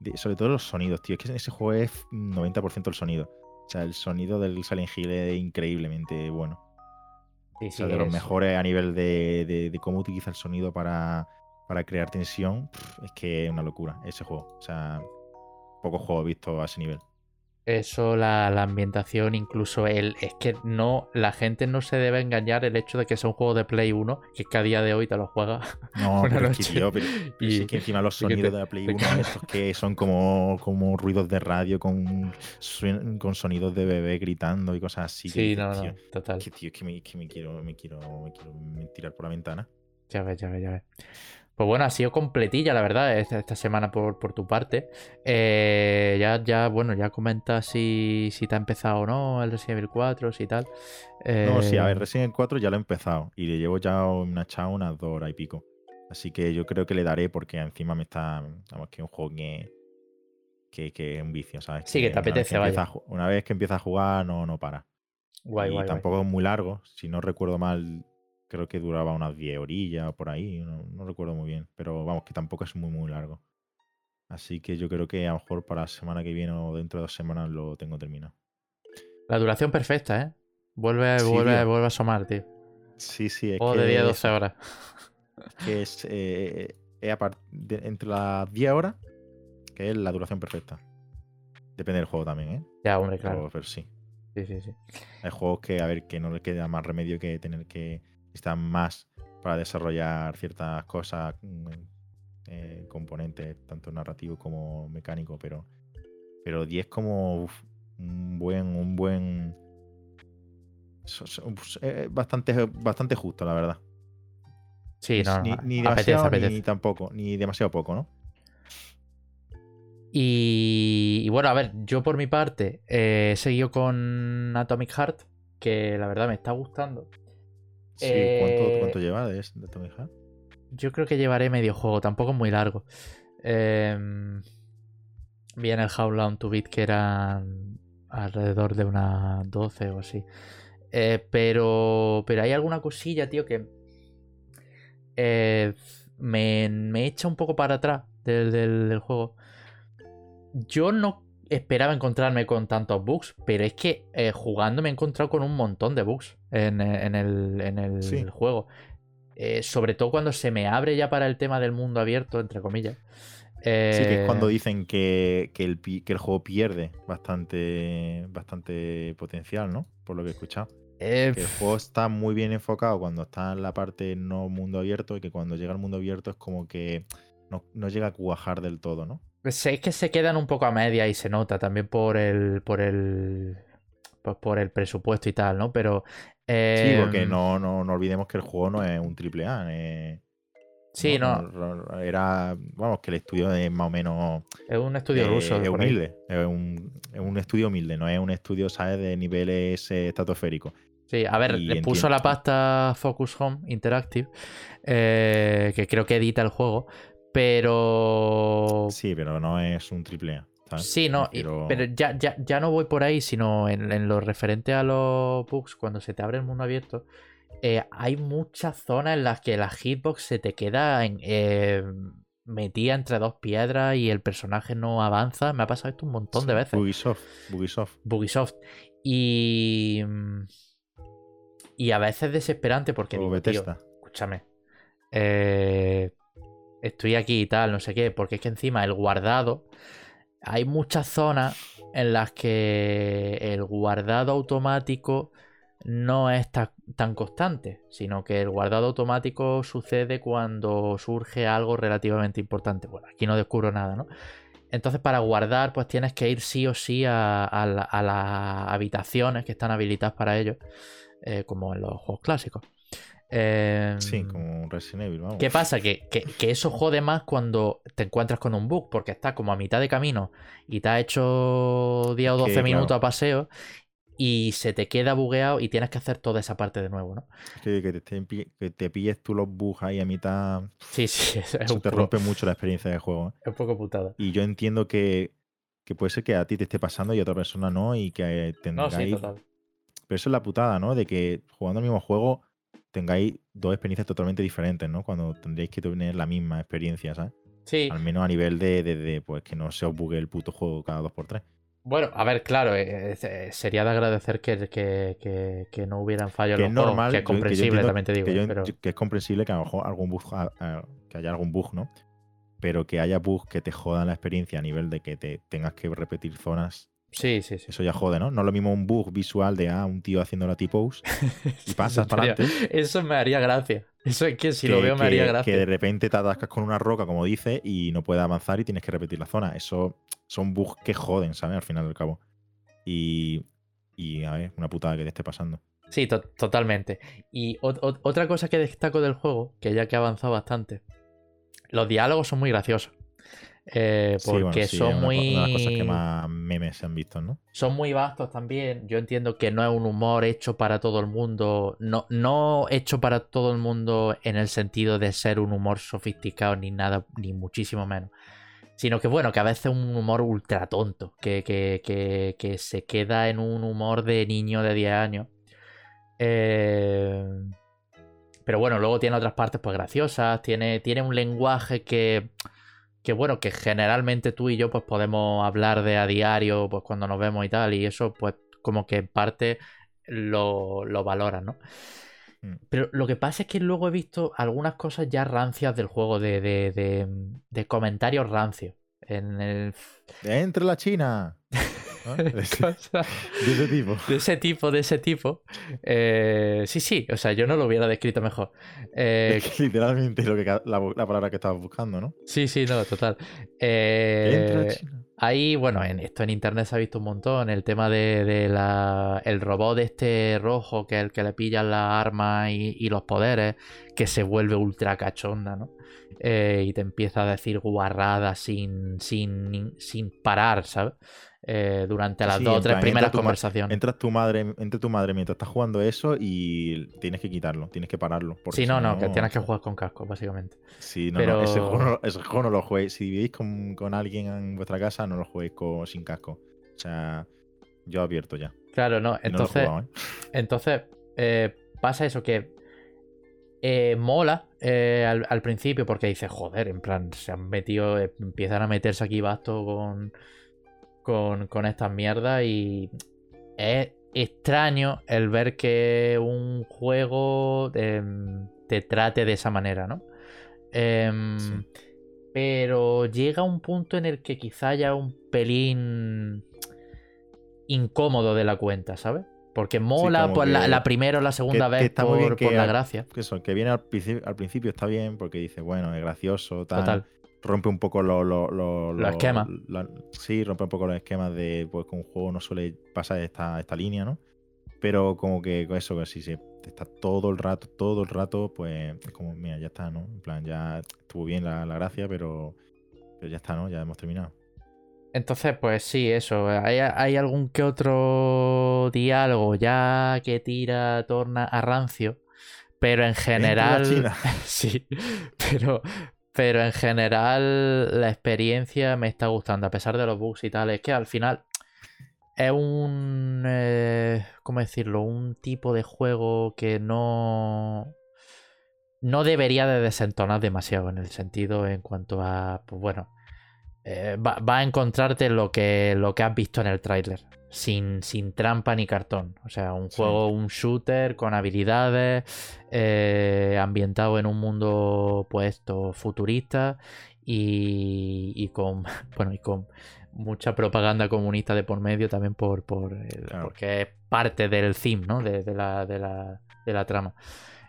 de- Sobre todo los sonidos, tío. Es que en ese juego es 90% el sonido. O sea, el sonido del Silent Hill es increíblemente bueno. sí, O sí, sea, de los es- mejores a nivel de, de- cómo utiliza el sonido para, para crear tensión. es que es una locura ese juego. O sea, pocos juegos visto a ese nivel. Eso, la, la ambientación, incluso el. Es que no. La gente no se debe engañar el hecho de que sea un juego de Play 1, que es que a día de hoy te lo juega. [laughs] No, pero es que, tío, pero, pero Y- sí que encima los [laughs] sonidos te- de la Play te 1 cagas. estos que son como, como ruidos de radio con, con sonidos de bebé gritando y cosas así. Sí, no, no, total. que, tío, que me, que me quiero, me quiero, me quiero tirar por la ventana. Ya ves, ya ves, ya ves. Pues bueno, ha sido completilla, la verdad, esta, esta semana por, por tu parte. Eh, ya, ya, bueno, ya comenta si, si te ha empezado o no el Resident Evil 4, si tal. No, sí, a ver, Eh, Resident Evil 4 ya lo he empezado y le llevo ya una echada unas dos horas y pico. Así que yo creo que le daré porque encima me está. Vamos, que es un juego que, que, que es un vicio, ¿sabes? Sí, que te apetece, vaya. una vez que empieza a jugar, no, no para. Guay, y guay, guay. tampoco es muy largo. Si no recuerdo mal, creo que duraba unas 10 orillas o por ahí. No, no recuerdo muy bien. Pero vamos, que tampoco es muy, muy largo. Así que yo creo que a lo mejor para la semana que viene o dentro de dos semanas lo tengo terminado. La duración perfecta, ¿eh? Vuelve, Sí, vuelve, tío. vuelve a asomar, tío. Sí, sí, es que de 10 12 eso, horas. [laughs] que es, eh, es a par- de- entre las 10 horas, que es la duración perfecta. Depende del juego también, ¿eh? Ya, hombre, claro. Pero, pero sí. Sí, sí, sí. Hay juegos que, a ver, que no le queda más remedio que tener que estar más para desarrollar ciertas cosas, mm, eh, componentes, tanto narrativo como mecánico, pero, pero 10 como uf, un buen, un buen. bastante, bastante justo, la verdad. Sí, no, ni, ni apetece, demasiado apetece. ni tampoco, ni demasiado poco, ¿no? Y, y bueno, a ver, yo por mi parte eh, he seguido con Atomic Heart, que la verdad me está gustando. Sí, Eh, ¿cuánto, cuánto lleva de, de Atomic Heart? Yo creo que llevaré medio juego, tampoco es muy largo. Eh, vi en el How Long to Beat que eran alrededor de unas 12 o así. Eh, pero, pero hay alguna cosilla, tío, que eh, me, me echa un poco para atrás del, del- del juego. Yo no esperaba encontrarme con tantos bugs, pero es que eh, jugando me he encontrado con un montón de bugs en, eh, en el, en el Sí. juego. Eh, sobre todo cuando se me abre ya para el tema del mundo abierto, entre comillas. Sí, que es cuando dicen que, que el, pi- que el juego pierde bastante, bastante potencial, ¿no? Por lo que he escuchado. eh, Que el juego está muy bien enfocado cuando está en la parte no mundo abierto y que cuando llega al mundo abierto es como que no, no llega a cuajar del todo, ¿no? Pues es que se quedan un poco a media y se nota también por el. por el. Pues por el presupuesto y tal, ¿no? Pero. Sí, porque em, no, no, no olvidemos que el juego no es un triple A. eh, Sí, no. no, Era, vamos, que el estudio es más o menos Es un estudio eh, ruso. es humilde. Es un, es un estudio humilde, no es un estudio, ¿sabes?, de niveles eh, estratosféricos. Sí, a ver, Y le puso la pasta Focus Home Interactive, eh, que creo que edita el juego, pero... Sí, pero no es un triple A. ¿sabes? Sí, no, pero ya, ya, ya no voy por ahí, sino en, en lo referente a los bugs, cuando se te abre el mundo abierto, eh, hay muchas zonas en las que la hitbox se te queda en, eh, metida entre dos piedras y el personaje no avanza. Me ha pasado esto un montón de veces. Bugisoft, Bugisoft. Bugisoft. Y. Y a veces desesperante porque O digo, tío, escúchame. eh, estoy aquí y tal, no sé qué. Porque es que encima el guardado. Hay muchas zonas en las que el guardado automático no es ta- tan constante, sino que el guardado automático sucede cuando surge algo relativamente importante. Bueno, aquí no descubro nada, ¿no? Entonces para guardar pues tienes que ir sí o sí a las habitaciones que están habilitadas para ello, eh, como en los juegos clásicos. Eh, Sí, como un Resident Evil, vamos. ¿Qué pasa? Que, que- que eso jode más cuando te encuentras con un bug, porque estás como a mitad de camino y te has hecho 10 o Es 12 que, minutos claro. a paseo y se te queda bugueado y tienes que hacer toda esa parte de nuevo, ¿no? Que, que te, que te pilles tú los bugs ahí a mitad. Sí, sí, [laughs] es Eso te poco, rompe mucho la experiencia de juego. ¿eh? es un poco putada. Y yo entiendo que, que puede ser que a ti te esté pasando y a otra persona no, y que No, tengáis. sí, total. Pero eso es la putada, ¿no? De que jugando el mismo juego tengáis dos experiencias totalmente diferentes, ¿no? Cuando tendréis que tener la misma experiencia, ¿sabes? Sí, Al menos a nivel de, de- de, pues que no se os bugue el puto juego cada dos por tres. bueno, a ver, claro, eh, eh, sería de agradecer que, que- que- que no hubieran fallos Que en es los juegos, normal, que es yo- que yo comprensible, entiendo también te digo, que, eh, yo- pero... que es comprensible que a lo mejor algún bug, a- a- que haya algún bug, ¿no? Pero que haya bugs que te jodan la experiencia a nivel de que te tengas que repetir zonas, Sí, sí, sí. eso ya jode, ¿no? No es lo mismo un bug visual de ah, un tío haciendo la T-pose [laughs] y pasas para adelante. Eso me haría gracia. Eso es que si que, lo veo me haría que- gracia. que de repente te atascas con una roca, como dice, y no puedes avanzar y tienes que repetir la zona. Eso son bugs que joden, ¿sabes? Al final del cabo. Y, y a ver, una putada que te esté pasando. Sí, to- totalmente. Y ot- ot- otra cosa que destaco del juego, que ya que ha avanzado bastante, los diálogos son muy graciosos. Eh, Sí, porque bueno, sí, es son una, muy. una de las cosas que más memes se han visto, ¿no? Son muy vastos también. Yo entiendo que no es un humor hecho para todo el mundo. No, no hecho para todo el mundo en el sentido de ser un humor sofisticado ni nada, ni muchísimo menos. Sino que bueno, que a veces es un humor ultra tonto. Que, que, que, que se queda en un humor de niño de 10 años. Eh, Pero bueno, luego tiene otras partes pues graciosas. Tiene, tiene un lenguaje que. Que bueno, que generalmente tú y yo pues podemos hablar de a diario, pues cuando nos vemos y tal, y eso pues como que en parte lo, lo valoras, ¿no? Mm. Pero lo que pasa es que luego he visto algunas cosas ya rancias del juego, de, de, de- de comentarios rancios. en el... ¡Entre la China! [laughs] [laughs] ¿no? De ese, de tipo. de ese tipo, de ese tipo. Eh, sí, sí, o sea, yo no lo hubiera descrito mejor. Eh, Es que [laughs] literalmente lo que, la, la palabra que estabas buscando, ¿no? sí, sí, no, total. ¡Entre la Eh! Ahí, bueno, en esto en internet se ha visto un montón. El tema de, de la, el robot este rojo, que es el que le pillan las armas y, y los poderes, que se vuelve ultra cachonda, ¿no? Eh, y te empieza a decir guarradas sin, sin, sin parar, ¿sabes? Eh, durante las Sí, dos o tres primeras entra conversaciones. Entras tu madre, entra tu madre mientras estás jugando eso y tienes que quitarlo, tienes que pararlo. Sí, si no, no, que tienes que jugar con casco, básicamente. Sí, no, Pero- no, ese juego no, ese juego no lo juguéis. Si vivís con, con alguien en vuestra casa, no lo juguéis con, sin casco. O sea, yo advierto ya. Claro, no. Entonces, jugado, ¿eh? Entonces, eh, pasa eso que eh, mola eh, al, al principio porque dices, joder, en plan, se han metido, eh, empiezan a meterse aquí basto con, con, con estas mierdas y es extraño el ver que un juego em, te trate de esa manera, ¿no? Em, Sí. Pero llega un punto en el que quizá haya un pelín incómodo de la cuenta, ¿sabes? Porque mola pues, la, que- la primera o la segunda que vez está muy por, bien que por la gracia. Que Eso, que viene al principio, al principio está bien porque dice, bueno, es gracioso, tal. Total. Rompe un poco los lo, lo- Los lo- esquemas. sí, rompe un poco los esquemas de pues que un juego no suele pasar esta, esta línea, ¿no? Pero como que con eso, que sí, sí, está todo el rato, todo el rato, pues es como, mira, ya está, ¿no? En plan, ya estuvo bien la, la gracia, pero, pero ya está, ¿no? Ya hemos terminado. Entonces, pues sí, eso. Hay, hay algún que otro diálogo ya que tira, torna a rancio. Pero en general. [laughs] sí. Pero, pero en general la experiencia me está gustando. A pesar de los bugs y tal. Es que al final. Es un. eh, ¿Cómo decirlo? Un tipo de juego que no. No debería de desentonar demasiado en el sentido en cuanto a. Pues bueno eh, va, va a encontrarte lo que, lo que has visto en el tráiler. Sin, sin trampa ni cartón. O sea, un Sí. juego, un shooter con habilidades, eh, ambientado en un mundo puesto futurista y, y con [laughs] bueno y con mucha propaganda comunista de por medio también por, por el- Claro. porque es parte del theme, ¿no? De, de la, de, la, de la trama.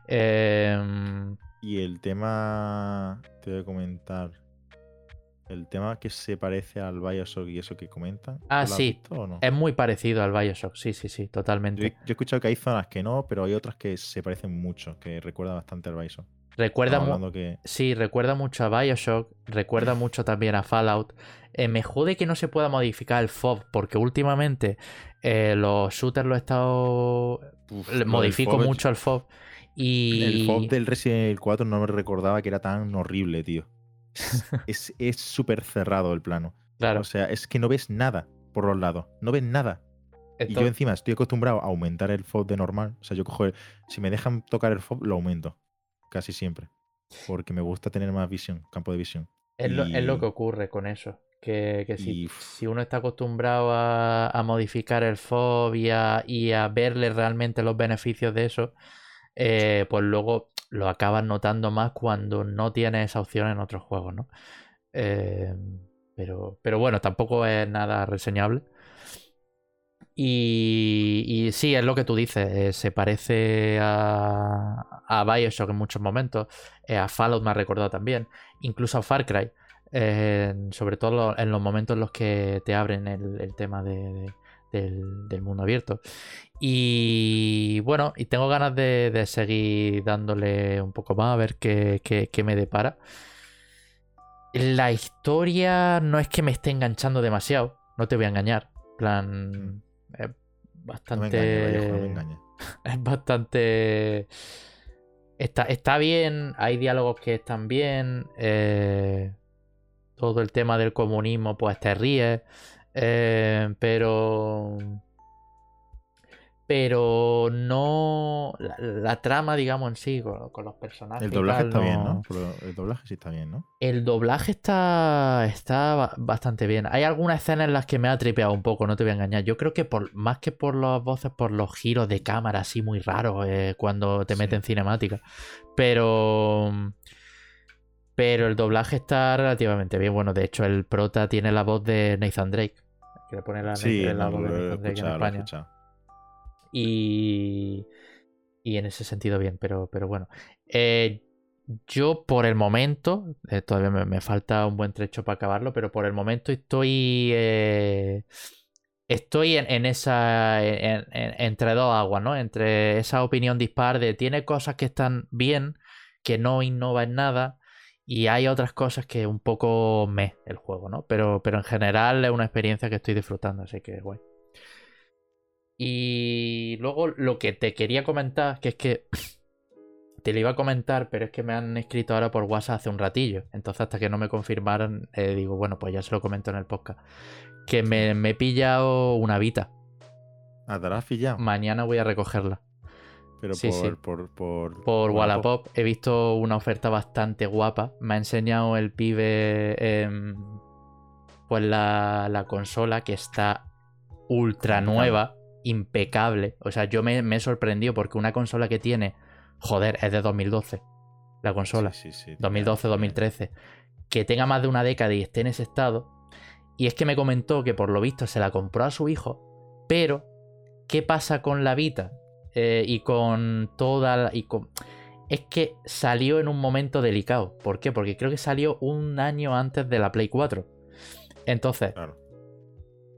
Em, Y el tema, te voy a comentar, el tema que se parece al Bioshock y eso que comentan. ¿tú Ah, sí. no? es muy parecido al Bioshock, sí, sí, sí, totalmente. yo he escuchado que hay zonas que no, pero hay otras que se parecen mucho, que recuerda bastante al Bioshock. Recuerda Estamos mu- hablando que Sí, recuerda mucho a Bioshock, recuerda [laughs] mucho también a Fallout. Eh, me jode que no se pueda modificar el FOB, porque últimamente eh, los shooters lo he estado. uf, le modifico mucho el FOB. Y. El FOB del Resident Evil 4 no me recordaba que era tan horrible, tío. [laughs] Es es súper cerrado el plano. Claro. O sea, es que no ves nada por los lados. No ves nada. Y yo encima estoy acostumbrado a aumentar el FOB de normal. O sea, yo cojo el... Si me dejan tocar el FOB, lo aumento. Casi siempre. Porque me gusta tener más visión, campo de visión. es, lo, es lo y- que ocurre con eso. Que, que si, y, si uno está acostumbrado a, a modificar el FOB y a, y a verle realmente los beneficios de eso, eh, pues luego lo acabas notando más cuando no tienes esa opción en otros juegos, ¿no? Eh, pero, pero bueno, tampoco es nada reseñable. Y, y sí, es lo que tú dices, eh, se parece a, a Bioshock en muchos momentos, eh, a Fallout me ha recordado también, incluso a Far Cry, sobre todo en los momentos en los que te abren el, tema de- del, del mundo abierto. Y bueno, y tengo ganas de, de seguir dándole un poco más a ver qué, qué- qué me depara. La historia no es que me esté enganchando demasiado, no te voy a engañar. En plan, es No me bastante. no [laughs] me. Es bastante. Está, está bien, hay diálogos que están bien. eh, todo el tema del comunismo, pues te ríes. Eh, pero. Pero no. La, la trama, digamos, en sí, con, con los personajes. El y doblaje tal, está bien, ¿no? Pero el doblaje sí está bien, ¿no? el doblaje está, está ba- bastante bien. Hay algunas escenas en las que me ha tripeado un poco, no te voy a engañar. Yo creo que por más que por las voces, por los giros de cámara así muy raros eh, cuando te Sí. meten cinemática. Pero Pero el doblaje está relativamente bien. Bueno, de hecho, el prota tiene la voz de Nathan Drake. Que le pone la, Sí, la no, voz de en España. escuchado. Y, y en ese sentido bien, pero, pero bueno. Eh, yo por el momento, eh, todavía me, me falta un buen trecho para acabarlo, pero por el momento estoy... eh, estoy en, en esa... en- en- entre dos aguas, ¿no? Entre esa opinión dispar de tiene cosas que están bien, que no innova en nada. Y hay otras cosas que un poco me el juego, ¿no? Pero, pero en general es una experiencia que estoy disfrutando, así que guay. Y luego lo que te quería comentar, que es que [sniffs] te lo iba a comentar, pero es que me han escrito ahora por WhatsApp hace un ratillo. Entonces hasta que no me confirmaran, eh, digo, bueno, pues ya se lo comento en el podcast. Que me, me he pillado una Vita. Ah, te la has pillado. Mañana voy a recogerla. Pero sí, por, sí. por, por, Por Wallapop. Wallapop he visto una oferta bastante guapa. Me ha enseñado el pibe em, pues la, la consola que está ultra nueva, impecable. O sea, yo me, me he sorprendido porque una consola que tiene, joder, es de 2012. La consola. Sí, sí, sí, 2012, tiene- 2013. Que tenga más de una década y esté en ese estado. Y es que me comentó que por lo visto se la compró a su hijo, pero ¿qué pasa con la Vita? Eh, y con toda la- y con... Es que salió en un momento delicado. ¿Por qué? Porque creo que salió un año antes de la Play 4. Entonces, Claro.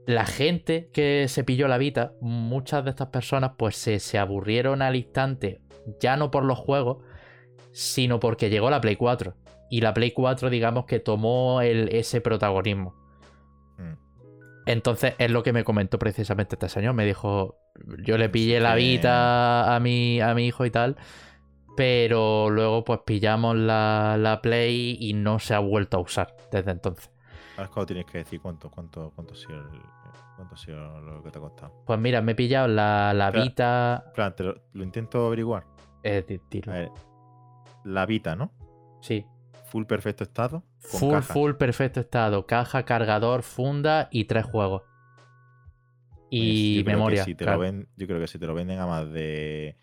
la gente que se pilló la Vita, muchas de estas personas pues se, se aburrieron al instante, ya no por los juegos, sino porque llegó la Play 4. Y la Play 4 digamos que tomó el- ese protagonismo. Mm. Entonces es lo que me comentó precisamente este señor. Me dijo, yo le pillé la Vita a mi, a mi hijo y tal, pero luego pues pillamos la, la Play y no se ha vuelto a usar desde entonces. Ahora es cuando tienes que decir cuánto, cuánto, cuánto ha sido, el- cuánto ha sido lo que te ha costado. Pues mira, me he pillado la, la. Vita... Plan, te lo, lo intento averiguar. eh. A ver, la Vita, ¿no? Sí. Full perfecto estado. Full, caja. full, perfecto estado. Caja, cargador, funda y tres juegos. Pues Y yo creo que memoria. si te claro. lo ven- yo creo que si te lo venden a más de.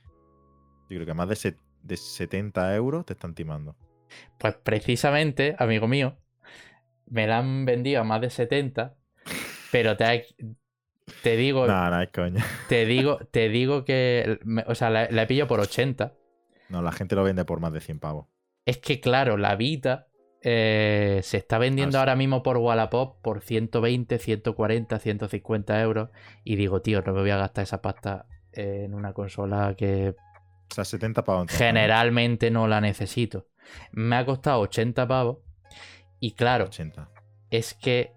Yo creo que a más de, set- de 70 euros te están timando. Pues precisamente, amigo mío, me la han vendido a más de 70, pero te, te digo, es coña. [laughs] te digo, te digo que, o sea, la, la he pillado por 80. No, la gente lo vende por más de 100 pavos. Es que claro, la Vita eh, se está vendiendo Ah, ahora mismo por Wallapop por 120, 140, 150 euros. Y digo, tío, no me voy a gastar esa pasta en una consola que O sea, 70 pavos. generalmente no la necesito. Me ha costado 80 pavos. Y claro, 80. es que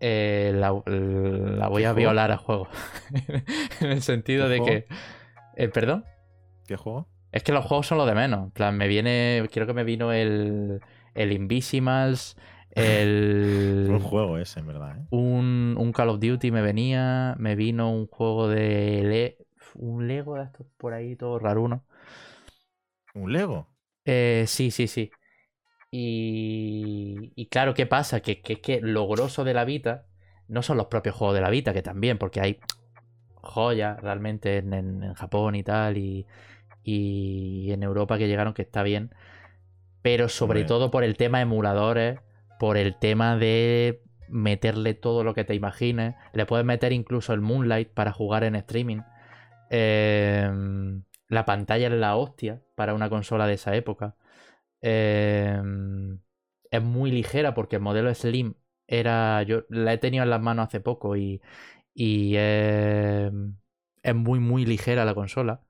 eh, la, la voy ¿Qué a juego? violar a juego. [laughs] en el sentido ¿Qué de juego? que. eh, ¿Perdón? ¿Qué juego? Es que los juegos son lo de menos. En plan, me viene. Creo que me vino el. El Invisimals. El. [laughs] Buen juego ese, en verdad. ¿eh? un, un Call of Duty me venía. Me vino un juego de. Le- un Lego de estos por ahí, todo raruno. ¿Un Lego? Eh, sí, sí, sí. Y, y claro, ¿qué pasa? Que, que, que lo grosso de la Vita no son los propios juegos de la Vita, que también, porque hay joyas realmente en, en- en Japón y tal, y, y en Europa que llegaron que está bien. Pero sobre Hombre. todo por el tema emuladores, por el tema de meterle todo lo que te imagines. Le puedes meter incluso el Moonlight para jugar en streaming. Em, la pantalla es la hostia para una consola de esa época. Em, es muy ligera porque el modelo Slim era. Yo la he tenido en las manos hace poco y. Y es muy, muy ligera la consola.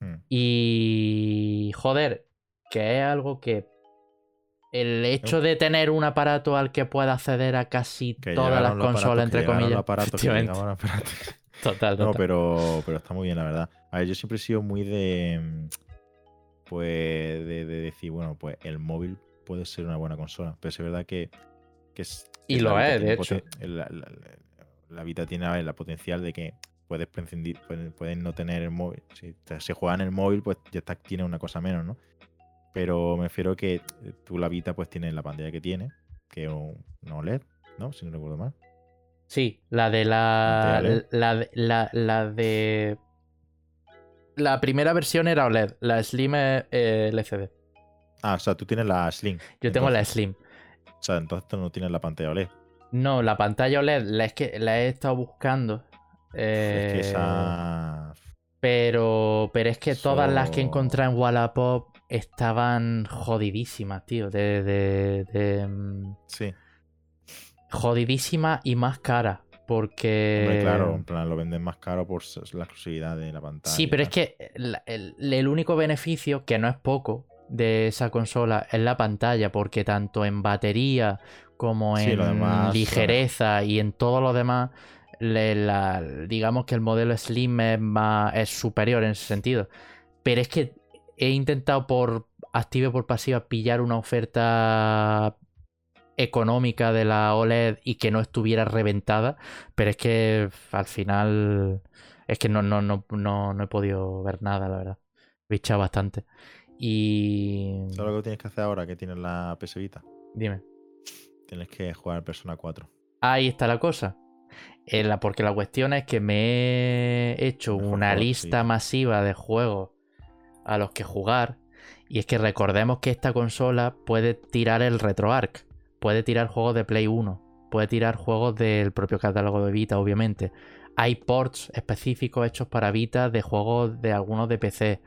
Mm. Y. Joder, que es algo que. El hecho de tener un aparato al que pueda acceder a casi Que todas las consolas, entre comillas. aparatos, aparatos. [laughs] Total, No, total. pero, pero está muy bien, la verdad. A ver, yo siempre he sido muy de. Pues. De, de decir, bueno, pues el móvil puede ser una buena consola. Pero es verdad que. que es, Y lo es, de tiene hecho. La, la, Vita tiene a ver, la potencial de que puedes prescindir, pueden, pueden no tener el móvil. Si se juega en el móvil, pues ya está, tiene una cosa menos, ¿no? Pero me refiero que eh, tú la Vita, pues tiene la pantalla que tiene, que es un, una OLED, ¿no? Si no recuerdo mal. Sí, la de la. La, de- la, la de. La primera versión era OLED, la Slim es eh, LCD. Ah, o sea, tú tienes la Slim. Yo tengo la. Slim. O sea, entonces tú no tienes la pantalla OLED. No, la pantalla OLED la, es que, la he estado buscando. Es que eh, esa. Pero, pero es que todas las que encontrado en Wallapop estaban jodidísimas, tío. De, de, de, mm, Sí. jodidísimas y más caras. Porque. Hombre, claro, en plan, lo venden más caro por la exclusividad de la pantalla. Sí, pero es que el, el- el único beneficio, que no es poco, de esa consola es la pantalla, porque tanto en batería como en demás, ligereza y en todo lo demás, le- la- digamos que el modelo Slim es, más, es superior en ese sentido. Pero es que he intentado por activa y por pasiva pillar una oferta económica de la OLED y que no estuviera reventada, pero es que al final es que no, no, no, no, no he podido ver nada, la verdad. He echado bastante. Y. ¿Sabes lo que tienes que hacer ahora que tienes la PS Vita? Dime. Tienes que jugar Persona 4. Ahí está la cosa. Eh, la- porque la cuestión es que me he hecho Mejor una lista sí. masiva de juegos a los que jugar. Y es que recordemos que esta consola puede tirar el RetroArch. Puede tirar juegos de Play 1. Puede tirar juegos del propio catálogo de Vita, obviamente. Hay ports específicos hechos para Vita de juegos de algunos de PC.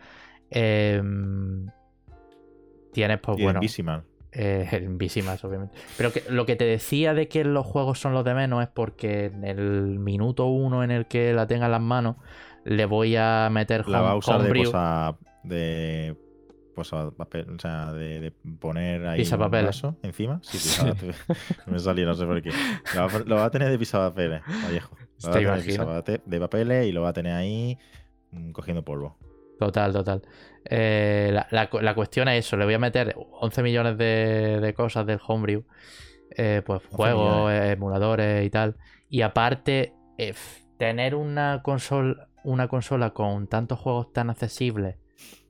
Em, tienes, pues y bueno. Invisimal. Eh, Invisimas, obviamente. Pero que, lo que te decía de que los juegos son los de menos es porque en el minuto uno en el que la tenga en las manos, le voy a meter La va a usar de homebrew. De. papel. O sea, de, de poner ahí. Pisapapeles. un vaso encima. Sí, [laughs] pisapapeles. no [laughs] me salía, no sé por qué. Lo va, a- lo va a tener de pisapapeles, Vallejo. Lo va a tener de imagino. pisapate- de papeles y lo va a tener ahí mm, cogiendo polvo. Total, total. Eh, la, la cu- la cuestión es eso, le voy a meter 11 millones de, de cosas del homebrew. eh, pues 11 juegos, eh, emuladores y tal. Y aparte, eh, tener una consola, una consola con tantos juegos tan accesibles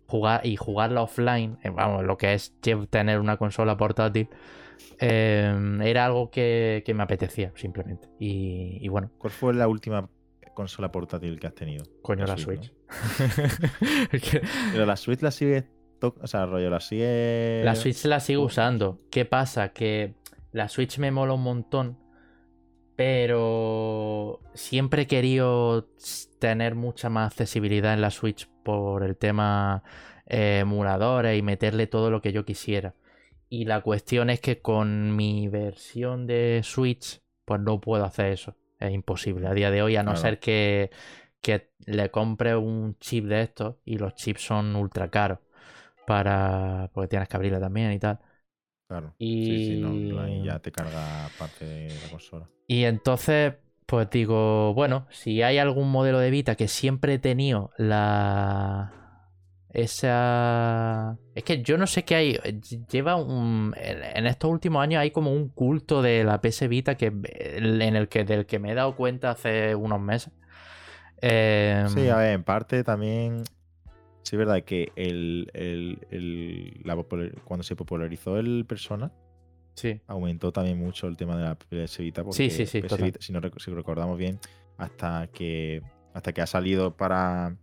jugar y jugarla offline, eh, vamos, lo que es tener una consola portátil, eh, era algo que, que me apetecía, simplemente. Y, y bueno, ¿Cuál fue la última consola portátil que has tenido? coño, la. Switch. [laughs] [laughs] Pero la Switch la sigue. O sea, rollo, la sigue. La Switch la sigo Oh. usando. ¿Qué pasa? Que la Switch me mola un montón, pero siempre he querido tener mucha más accesibilidad en la Switch por el tema eh, emuladores y meterle todo lo que yo quisiera. Y la cuestión es que con mi versión de Switch, pues no puedo hacer eso. Es imposible a día de hoy, a no Claro. ser que, que le compre un chip de estos y los chips son ultra caros para porque tienes que abrirla también y tal. Claro. Y, Sí, sí, no, en plan, y ya te carga parte de la consola. y entonces, pues digo, bueno, si hay algún modelo de Vita que siempre he tenido la esa es que yo no sé qué hay lleva un en estos últimos años hay como un culto de la PS Vita que en el que del que me he dado cuenta hace unos meses. Em, Sí, a ver, en parte también. Sí, es verdad que el, el- el- la popular- cuando se popularizó el Persona, sí. aumentó también mucho el tema de la PS Vita. Porque Sí, sí, PS total. Vita, si, no si recordamos bien, hasta que hasta que ha salido para,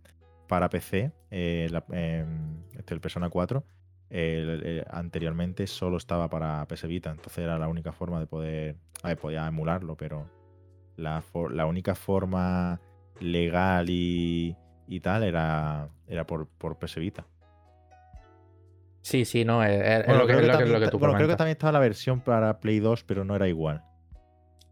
para PC, eh, la- em, este, el Persona 4, el- el- anteriormente solo estaba para PS Vita, entonces era la única forma de poder. A ver, podía emularlo, pero la única forma legal y, y tal era, era por, por PS Vita. Sí, sí, no, es, es- es Bueno, lo que, creo es que lo que- también lo que ta- tú bueno, creo que también estaba la versión para Play 2, pero no era igual.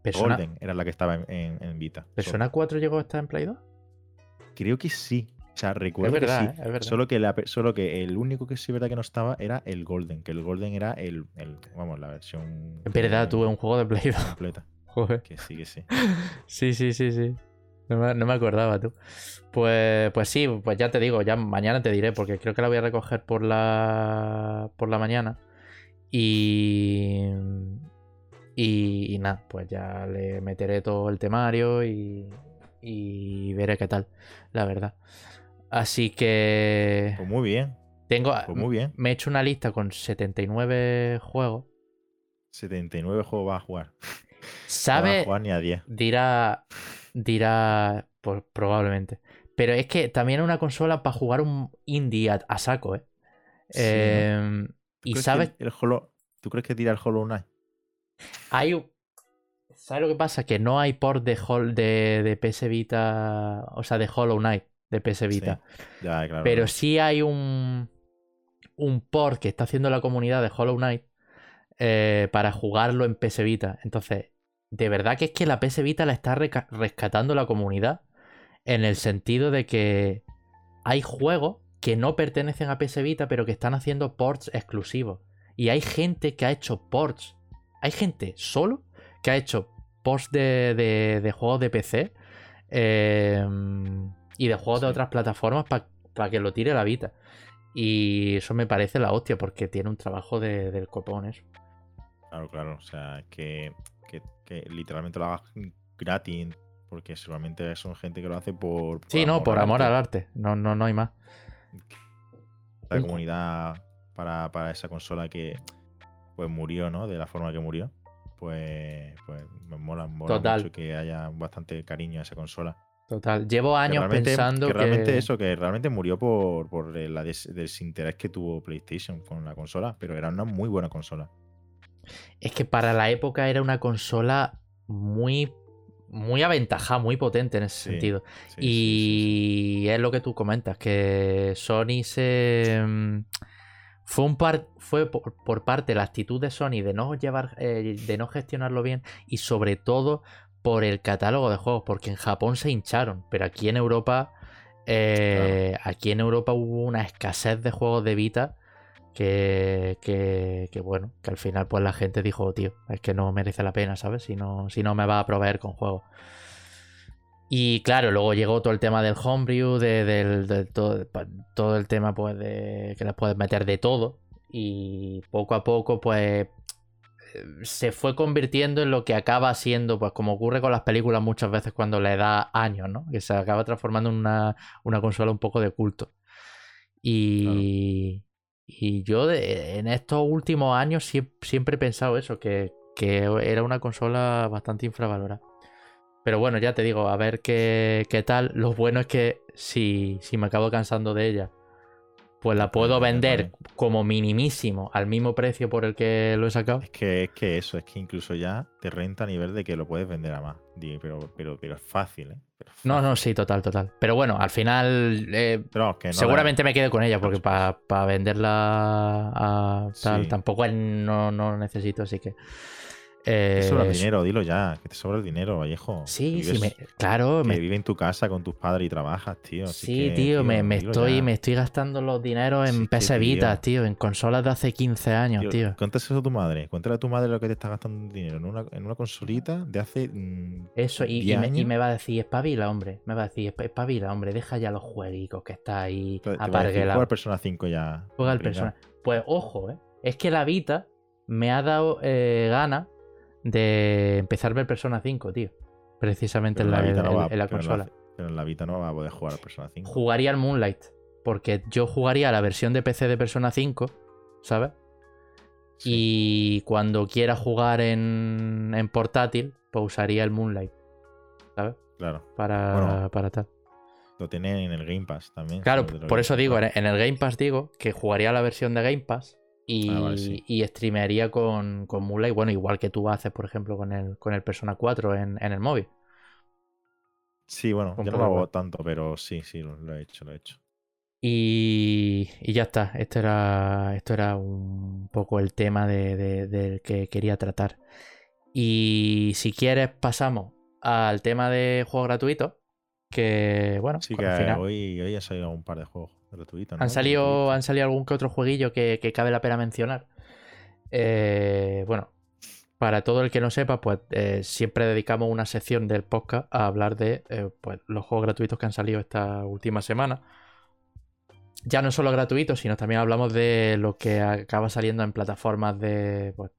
Persona, Golden era la que estaba en, en- en Vita. ¿Persona 4 llegó a estar en Play 2? Solo. Creo que sí. O sea, recuerdo verdad, que sí. Es verdad. Solo que, la solo que el único que sí es verdad que no estaba era el Golden. Que el Golden era el, el- vamos, la versión Es verdad, tuve un juego de Play 2. completa. [laughs] Joder. Que sí, que sí. [laughs] Sí, sí, sí, sí. No me, no me acordaba tú. Pues, pues sí, pues ya te digo, ya mañana te diré, porque creo que la voy a recoger por la por la mañana. Y, y, y nada, pues ya le meteré todo el temario y, y veré qué tal, la verdad. Así que Pues muy bien. tengo, Pues muy bien. me he hecho una lista con 79 juegos. 79 juegos vas a jugar. No vas a ¿Sabe? jugar ni a 10. Dirá. Dirá. Pues probablemente. Pero es que también es una consola para jugar un indie a, a saco, ¿eh? Em, Y ¿Crees que sabes, el Hollow- ¿Tú crees que tira el Hollow Knight? hay un- ¿Sabes lo que pasa? Que no hay port de, Hol- de, de PS Vita, o sea, de Hollow Knight, de PS Vita. Ya, claro. Pero claro. sí hay un, un port que está haciendo la comunidad de Hollow Knight eh, para jugarlo en PS Vita. Entonces, de verdad que es que la PS Vita la está rescatando la comunidad en el sentido de que hay juegos que no pertenecen a PS Vita, pero que están haciendo ports exclusivos. Y hay gente que ha hecho ports. Hay gente solo que ha hecho ports de, de- de juegos de PC eh, y de juegos de otras plataformas para que lo tire a la Vita. Y eso me parece la hostia, porque tiene un trabajo de- del copón eso. Claro, claro. O sea, que, que, que literalmente lo hagas gratis. Porque seguramente son gente que lo hace por. Sí, no, por amor al arte. No, no, no hay más. La Un- comunidad para, para esa consola que pues murió, ¿no? De la forma que murió. Pues, pues me mola, mola Total. mucho que haya bastante cariño a esa consola. Total. Llevo Que años pensando que que. realmente eso, que realmente murió por, por el la des- desinterés que tuvo PlayStation con la consola, pero era una muy buena consola. Es que para la época era una consola muy. Muy aventajada, muy potente en ese Sí, sentido. Sí, sí, sí, y es lo que tú comentas, que Sony se. mm, Fue, un par, fue por, por parte la actitud de Sony de no llevar. eh, de no gestionarlo bien. Y sobre todo por el catálogo de juegos. Porque en Japón se hincharon. Pero aquí en Europa. eh, Aquí en Europa hubo una escasez de juegos de Vita. Que, bueno, que al final pues la gente dijo, tío, es que no merece la pena, ¿sabes? Si no, si no me va a proveer con juegos. Y claro, luego llegó todo el tema del homebrew, de, del, todo, todo el tema pues de que les puedes meter de todo. Y poco a poco pues se fue convirtiendo en lo que acaba siendo, pues como ocurre con las películas muchas veces cuando le da años, ¿no? Que se acaba transformando en una, una consola un poco de culto. Y, y yo de- en estos últimos años siem- siempre he pensado eso, que, que era una consola bastante infravalorada. Pero bueno, ya te digo, a ver qué, qué tal. Lo bueno es que si, si me acabo cansando de ella, pues la puedo vender como minimísimo al mismo precio por el que lo he sacado. Es que, es que eso, es que incluso ya te renta a nivel de que lo puedes vender a más. Pero, pero, pero es fácil, ¿eh? No, no, sí, total, total. Pero bueno, al final eh, que no seguramente me quede con ella porque para venderla a tal Sí. tampoco no, no necesito, así que... Te eh, sobra el dinero, dilo ya, que te sobra el dinero, Vallejo. Sí, sí, me- claro, que me, vive en tu casa con tus padres y trabajas, tío. así Sí, que, tío, me, estoy, ya. me estoy gastando los dineros Sí, en PS Vita, tío, en consolas de hace 15 años, Tío, tío. Cuéntaselo a tu madre. Cuéntale a tu madre lo que te está gastando dinero en una, en una consolita de hace. mm, Eso, y, y 10 me, y años. me va a decir, espabila, hombre. Me va a decir, "Espa- espabila, hombre, deja ya los jueguicos que está ahí te- te aparguelado. Juega al Persona 5 ya. Juega al pringao". persona. Pues ojo, ¿eh? Es que la Vita me ha dado eh, ganas de empezar a ver Persona 5, tío. Precisamente Pero en la, no en- va- en la pero consola. pero en la Vita no va a poder jugar al Persona 5. Jugaría al Moonlight. Porque yo jugaría la versión de PC de Persona 5, ¿sabes? Sí. Y cuando quiera jugar en, en portátil, pues usaría el Moonlight, ¿sabes? Claro. Para, Bueno. para tal. Lo tienen en el Game Pass también. Claro, por eso digo, en el Game Pass digo que jugaría la versión de Game Pass y, Ah, vale, sí. y streamearía con, con Moonlight, bueno, igual que tú haces, por ejemplo, con el, con el Persona 4 en, en el móvil. Sí, bueno, yo no lo hago tanto, pero sí, sí, lo, lo he hecho, lo he hecho. Y, y ya está, esto era, esto era un poco el tema de, de- del que quería tratar. Y si quieres pasamos al tema de juegos gratuitos, que bueno, Sí, pues que al final hoy, hoy han salido un par de juegos gratuitos. ¿no? han salido, han salido algún que otro jueguillo que, que cabe la pena mencionar. Eh, bueno, para todo el que no sepa, pues eh, siempre dedicamos una sección del podcast a hablar de eh, pues, los juegos gratuitos que han salido esta última semana. Ya no solo gratuitos, sino también hablamos de lo que acaba saliendo en plataformas de. pues,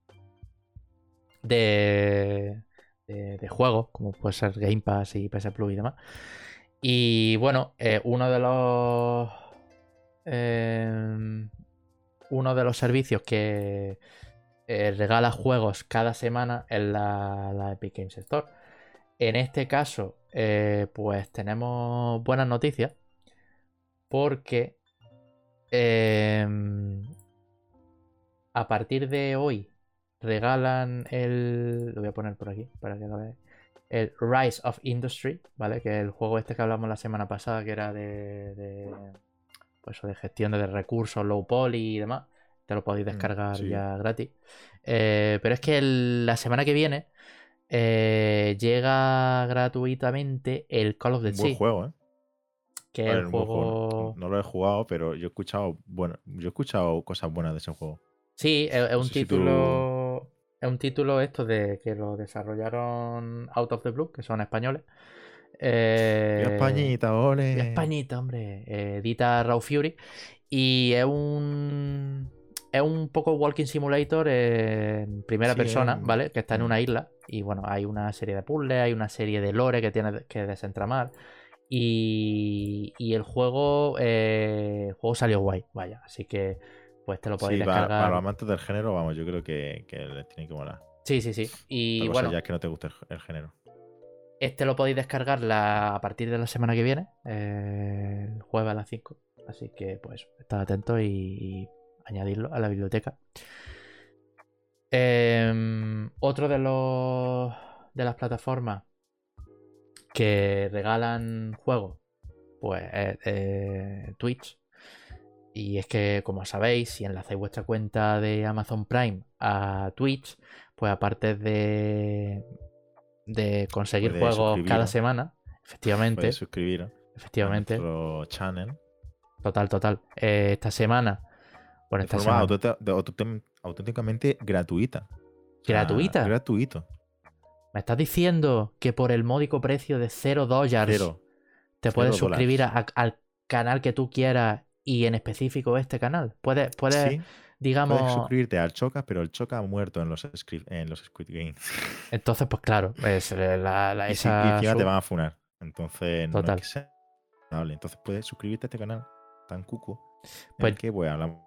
de, de, de juegos, como puede ser Game Pass y PS Plus y demás. Y bueno, eh, uno de los. Eh, uno de los servicios que eh, regala juegos cada semana es la, Epic Games Store. En este caso, eh, pues tenemos buenas noticias. Porque eh, a partir de hoy regalan el. Lo voy a poner por aquí para que lo veáis. El Rise of Industry, ¿vale? Que es el juego este que hablamos la semana pasada, que era de pues de gestión de recursos, low poly y demás. Te lo podéis Mm, descargar sí. ya gratis. Eh, pero es que el- la semana que viene eh, llega gratuitamente el Call of the Un buen Sea, juego, ¿eh? que es Vale, el juego. No, no lo he jugado, pero yo he escuchado bueno, yo he escuchado cosas buenas de ese juego. Sí, es, es No un sé si tú- título. Es un título esto de que lo desarrollaron Out of the Blue, que son españoles. Eh, Españita, ole. Viva Españita, hombre. Eh, edita Raw Fury. Y es un. Es un poco Walking Simulator en primera Sí, persona, ¿vale? Que está en mm. una isla. Y bueno, hay una serie de puzzles, hay una serie de lore que tiene que desentramar. Y, y el juego. eh, el juego salió guay, vaya. Así que. Pues te lo podéis Sí, para, descargar. para los amantes del género, vamos, yo creo que, que les tiene que molar. Sí, sí, sí. Y La cosa bueno, ya es que no te guste el, el género. Este lo podéis descargar la- a partir de la semana que viene, eh, el jueves a las 5. Así que, pues, estad atentos y, y añadirlo a la biblioteca. Em, otro de los de las plataformas que regalan juegos, pues es eh, Twitch. Y es que, como sabéis, si enlazáis vuestra cuenta de Amazon Prime a Twitch, pues aparte de, de conseguir juegos cada semana, efectivamente, suscribiros efectivamente, a nuestro channel total, total. Eh, esta semana, bueno, de esta forma semana, auténticamente- gratuita. O sea, ¿Gratuita? Gratuito. ¿me estás diciendo que por el módico precio de 0 dólares te puedes suscribir a- al canal que tú quieras y en específico este canal? Puedes, puedes Sí, digamos, puedes suscribirte al Choca, pero el Choca ha muerto en los, Squid- en los Squid Games. entonces, pues claro, es la, la- Y, si- y esa encima te van a funar. Entonces, no Total. es que sea. Entonces puedes suscribirte a este canal tan cuco. En Pues- el que pues hablamos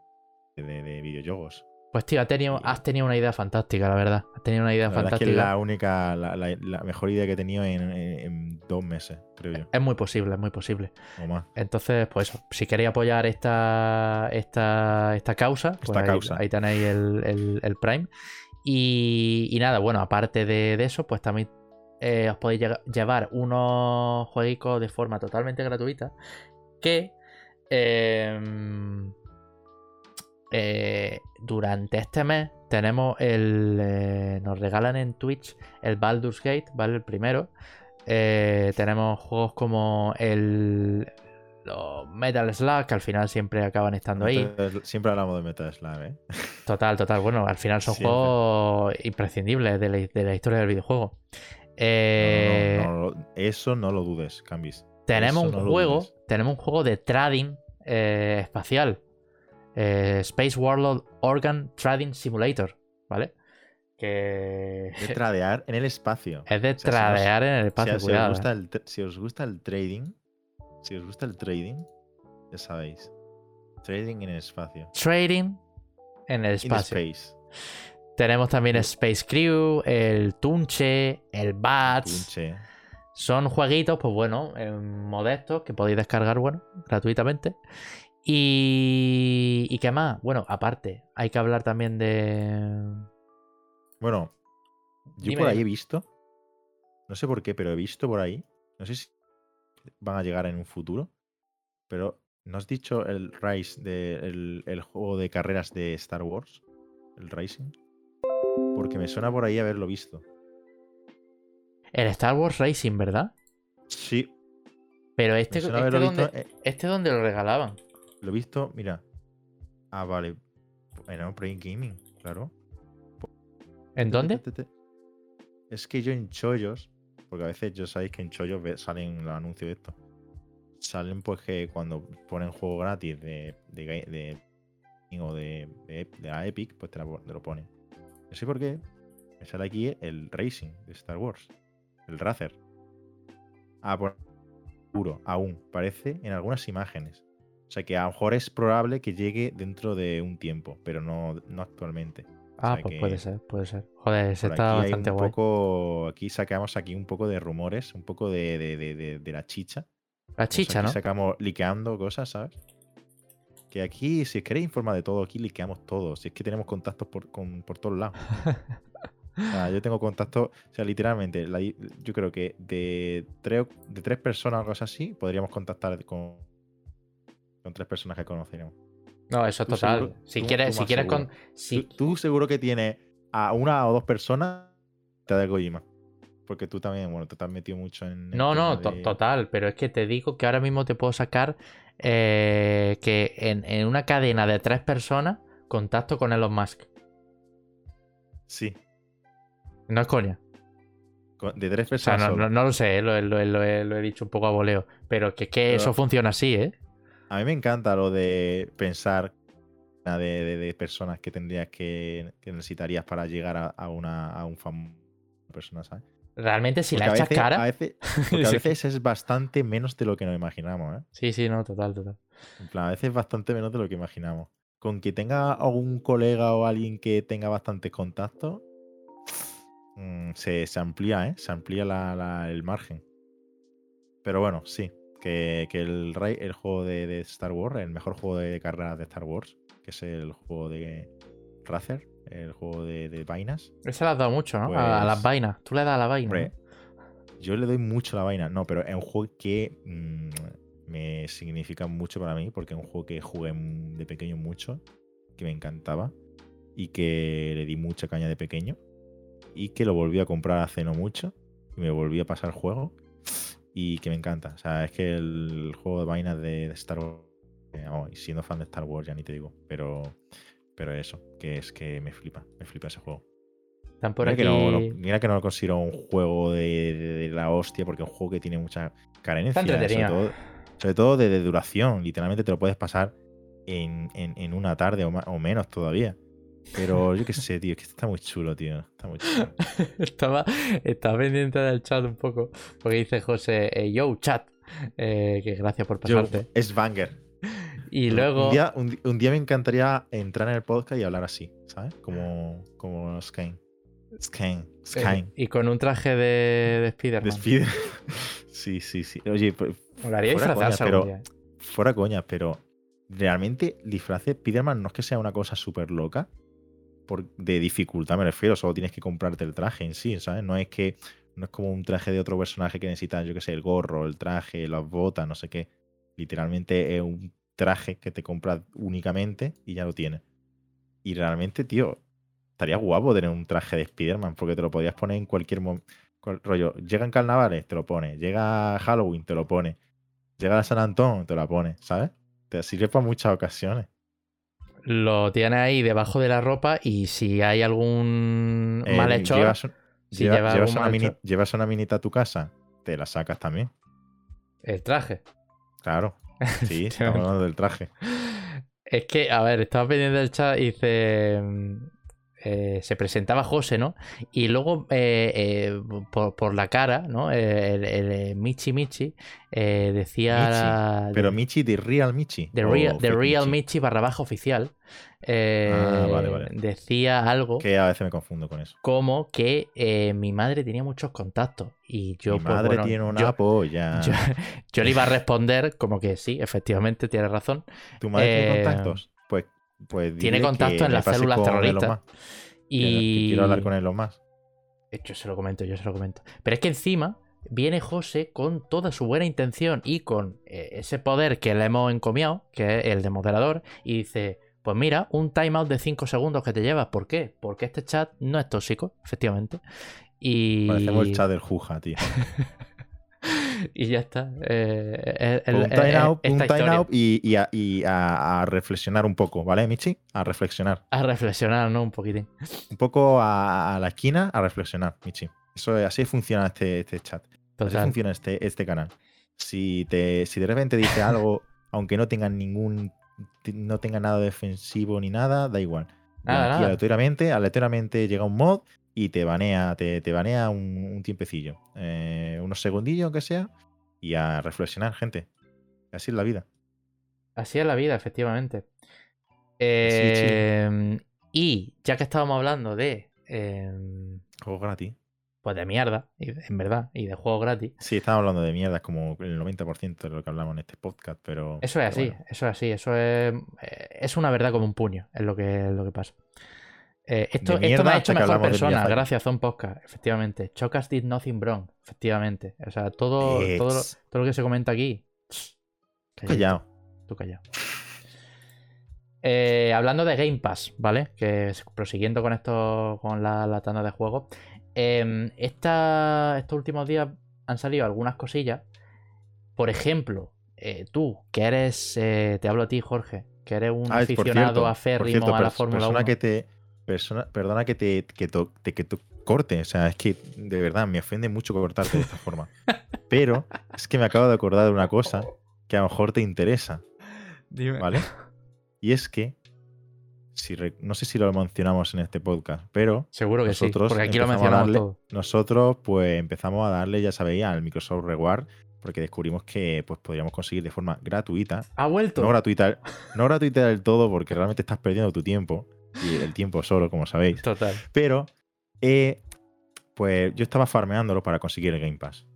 de, de videojuegos. Pues tío, has tenido, has tenido una idea fantástica, la verdad. Has tenido una idea La verdad es que fantástica. es la única, la, la- la mejor idea que he tenido en, en- en dos meses, creo yo. Es muy posible, es muy posible. O más. Entonces, pues eso, si queréis apoyar esta, esta, esta causa, pues Esta ahí, causa. ahí tenéis el, el- el Prime. Y, y nada, bueno, aparte de, de eso, pues también eh, os podéis llevar unos jueguicos de forma totalmente gratuita que em, eh, durante este mes tenemos el. eh, nos regalan en Twitch el Baldur's Gate, ¿vale? El primero. Eh, tenemos juegos como el. Los Metal Slug, que al final siempre acaban estando ahí. Siempre hablamos de Metal Slug, ¿eh? [laughs] Total, total. Bueno, al final son Siempre. juegos imprescindibles de la, de la historia del videojuego. No, no, no, no, eso no lo dudes, Cambis. tenemos eso un juego, tenemos un juego de trading espacial. Eh, Space Warlord Organ Trading Simulator, ¿vale? Que De [laughs] tradear en el espacio. es de O sea, si tradear en el Si, espacio, si os cuidado. gusta eh. el, si os gusta el trading, si os gusta el trading, ya sabéis. Trading en el espacio. Trading en el In espacio. space. Tenemos también Space Crew, el Tunche, el Bats. Punche. Son jueguitos, pues bueno, eh, modestos que podéis descargar, bueno, gratuitamente. Y, y qué más? Bueno, aparte, hay que hablar también de. Bueno, yo Dime, por ahí he visto, no sé por qué, pero he visto por ahí, no sé si van a llegar en un futuro, pero ¿no has dicho el Rise de el, juego de carreras de Star Wars? El Racing. Porque me suena por ahí haberlo visto. El Star Wars Racing, ¿verdad? Sí, Pero este, este, donde, eh, este donde lo regalaban. Lo he visto, mira. Ah, vale. Un Play Gaming, claro. ¿En dónde? Es que yo en chollos, porque a veces yo sabéis que en chollos salen los anuncios de esto. Salen pues que cuando ponen juego gratis de, de, de- o de, de, de la Epic, pues te, la pon- te lo ponen. No sé por qué. Me sale aquí el Racing de Star Wars. El Racer. Ah, por puro, aún. Parece en algunas imágenes. O sea que a lo mejor es probable que llegue dentro de un tiempo, pero no, no actualmente. Ah, sea pues que- puede ser, puede ser. Joder, ese está aquí hay bastante un guay. poco. Aquí sacamos aquí un poco de rumores, un poco de, de- de- la chicha. La chicha, aquí ¿no? Sacamos liqueando cosas, ¿sabes? Que aquí, si queréis informar de todo, aquí liqueamos todo. Si es que tenemos contactos por, con- por todos lados. [laughs] O sea, yo tengo contactos, o sea, literalmente, la- yo creo que de tres, de tres personas o algo así, podríamos contactar con, con tres personas que conoceremos. No, eso es total. seguro- si tú- quieres, tú si quieres seguro. con. Si, Tú, tú seguro que tienes a una o dos personas te da Kojima. Porque tú también, bueno, te has metido mucho en. No, no, to- de- total, pero es que te digo que ahora mismo te puedo sacar eh, que en, en una cadena de tres personas contacto con Elon Musk. Sí, No es coña. de tres O sea, personas. no, solo. no- no lo sé, eh, lo, lo- lo he, lo he dicho un poco a voleo. Pero que, que Pero- eso funciona así, ¿eh? A mí me encanta lo de pensar de, de- de personas que tendrías que, que necesitarías para llegar a, a una, a un famoso persona, ¿sabes? Realmente, si Porque la echas veces, cara. A veces, [laughs] a es bastante menos de lo que nos imaginamos, ¿eh? Sí, sí, no, total, total. En plan, a veces es bastante menos de lo que imaginamos. Con que tenga algún colega o alguien que tenga bastantes contactos, mm, se, se amplía, ¿eh? Se amplía la- la- el margen. Pero bueno, sí. Que, que el, el juego de, de Star Wars, el mejor juego de carreras de Star Wars, que es el juego de Razer, el juego de, de vainas. Esa le has dado mucho, ¿no? A, a las Pues- vainas. Tú le das a la vaina. Hombre, ¿no? yo le doy mucho a la vaina. No, pero es un juego que mm, me significa mucho para mí, porque es un juego que jugué de pequeño mucho, que me encantaba y que le di mucha caña de pequeño y que lo volví a comprar hace no mucho y me volví a pasar el juego y que me encanta. O sea, es que el juego de vainas de, de Star Wars, eh, siendo fan de Star Wars ya ni te digo, pero, pero eso, que es que me flipa, me flipa ese juego. Están por Mira, aquí. que no, lo- mira que no lo considero un juego de, de- de la hostia, porque es un juego que tiene mucha carencia. Sobre todo, sobre todo de, de duración. Literalmente te lo puedes pasar en, en- en una tarde o menos todavía. Pero yo qué sé, tío, es que está muy chulo, tío. Está muy chulo. [laughs] estaba, estaba pendiente del chat un poco. Porque dice José, eh, yo, chat. Eh, que gracias por Yo, pasarte. es banger. y luego. Un día, un, día me encantaría entrar en el podcast y hablar así, ¿sabes? Como, como Skane. Skane. eh, Skane. y con un traje de, de Spider-Man. De Spider. [laughs] sí, sí, sí. Oye, pues, Molaría fuera disfrazarse pero- día. fuera coña, pero realmente disfraz de Spider-Man no es que sea una cosa súper loca. Por, de dificultad me refiero, solo tienes que comprarte el traje en sí, ¿sabes? No es que no es como un traje de otro personaje que necesita, yo qué sé, el gorro, el traje, las botas, no sé qué. Literalmente es un traje que te compras únicamente y ya lo tienes. Y realmente, tío, estaría guapo tener un traje de Spider-Man porque te lo podías poner en cualquier momento. Rollo, llega en carnavales, te lo pones. Llega Halloween, te lo pones. Llega San Antón, te lo pones, ¿sabes? Te sirve para muchas ocasiones. Lo tienes ahí debajo de la ropa y si hay algún Eh, malhechor. Llevas, si lleva- lleva llevas una mini- malhechor. llevas una minita a tu casa, te la sacas también. El traje. Claro. [laughs] Sí, estamos hablando del traje. Es que, a ver, estaba pendiente del chat y dice. Eh, se presentaba José, ¿no? Y luego eh, eh, por, por la cara, ¿no? El, el, Michi Michi decía. Michi, Pero Michi de Real Michi. The Real, the Fake Real Michi, Michi barra baja oficial. Ah, vale, vale. Decía algo Que a veces me confundo con eso. como que mi madre tenía muchos contactos. Y yo, Mi pues, madre bueno, tiene una yo- polla. [laughs] yo, yo le iba a responder como que sí, efectivamente, tiene razón. ¿Tu madre tiene contactos? Pues, pues tiene contacto en las células terroristas. Y quiero hablar con Elon Musk. Yo se lo comento, yo se lo comento. Pero es que encima viene José con toda su buena intención y con eh, ese poder que le hemos encomiado, que es el de moderador, y dice, pues mira, un timeout de 5 segundos que te llevas. ¿Por qué? Porque este chat no es tóxico, efectivamente. Y... Parecemos el chat del Juja, tío. [laughs] [laughs] y ya está. Eh, el- un time eh, out, esta un time historia. out y, y a, y a- a reflexionar un poco, ¿vale, Michi? A reflexionar. A reflexionar, ¿no? Un poquitín. Un poco a, a la esquina a reflexionar, Michi. Eso es- así funciona este, este chat. Así Total. funciona este, este canal. Si, te, si de repente dice algo, [laughs] aunque no tenga ningún. no tenga nada defensivo ni nada, da igual. Nada, Aquí nada. aleatoriamente, aleatoriamente llega un mod y te banea, te, te banea un, un tiempecillo. Eh, unos segundillos, aunque sea, y a reflexionar, gente. Así es la vida. Así es la vida, efectivamente. Eh, y ya que estábamos hablando de. eh, Juego gratis. pues de mierda, en verdad, y de juegos gratis. Sí, estamos hablando de mierda, es como el 90% de lo que hablamos en este podcast, pero. Eso es así, bueno. eso es así, eso es, eh, es una verdad como un puño, es lo que, es lo que pasa. Eh, esto, esto me ha hecho mejor persona, gracias un podcast, efectivamente. Chocas did nothing wrong, efectivamente. O sea, todo, Eh, todo, lo, todo lo que se comenta aquí. Callado. Tú callado. Eh, hablando de Game Pass, ¿vale? Que prosiguiendo con esto, con la, la tanda de juegos. esta- estos últimos días han salido algunas cosillas. Por ejemplo, eh, tú, que eres. eh, te hablo a ti, Jorge, que eres un Ah, aficionado cierto, aférrimo cierto, a la Fórmula persona 1. que te persona, perdona que te que to- te- que to- corte, o sea, es que de verdad me ofende mucho cortarte de esta [laughs] forma. Pero es que me acabo de acordar de una cosa que a lo mejor te interesa, Dime. ¿vale? Y es que si re- no sé si lo mencionamos en este podcast, pero Seguro que nosotros sí, porque aquí lo mencionamos darle- todo. nosotros pues empezamos a darle, ya sabéis, al Microsoft Reward porque descubrimos que pues podríamos conseguir de forma gratuita Ha vuelto. no gratuita, no gratuita del todo porque realmente estás perdiendo tu tiempo y el tiempo solo, como sabéis. Total. Pero, eh, pues yo estaba farmeándolo para conseguir el Game Pass.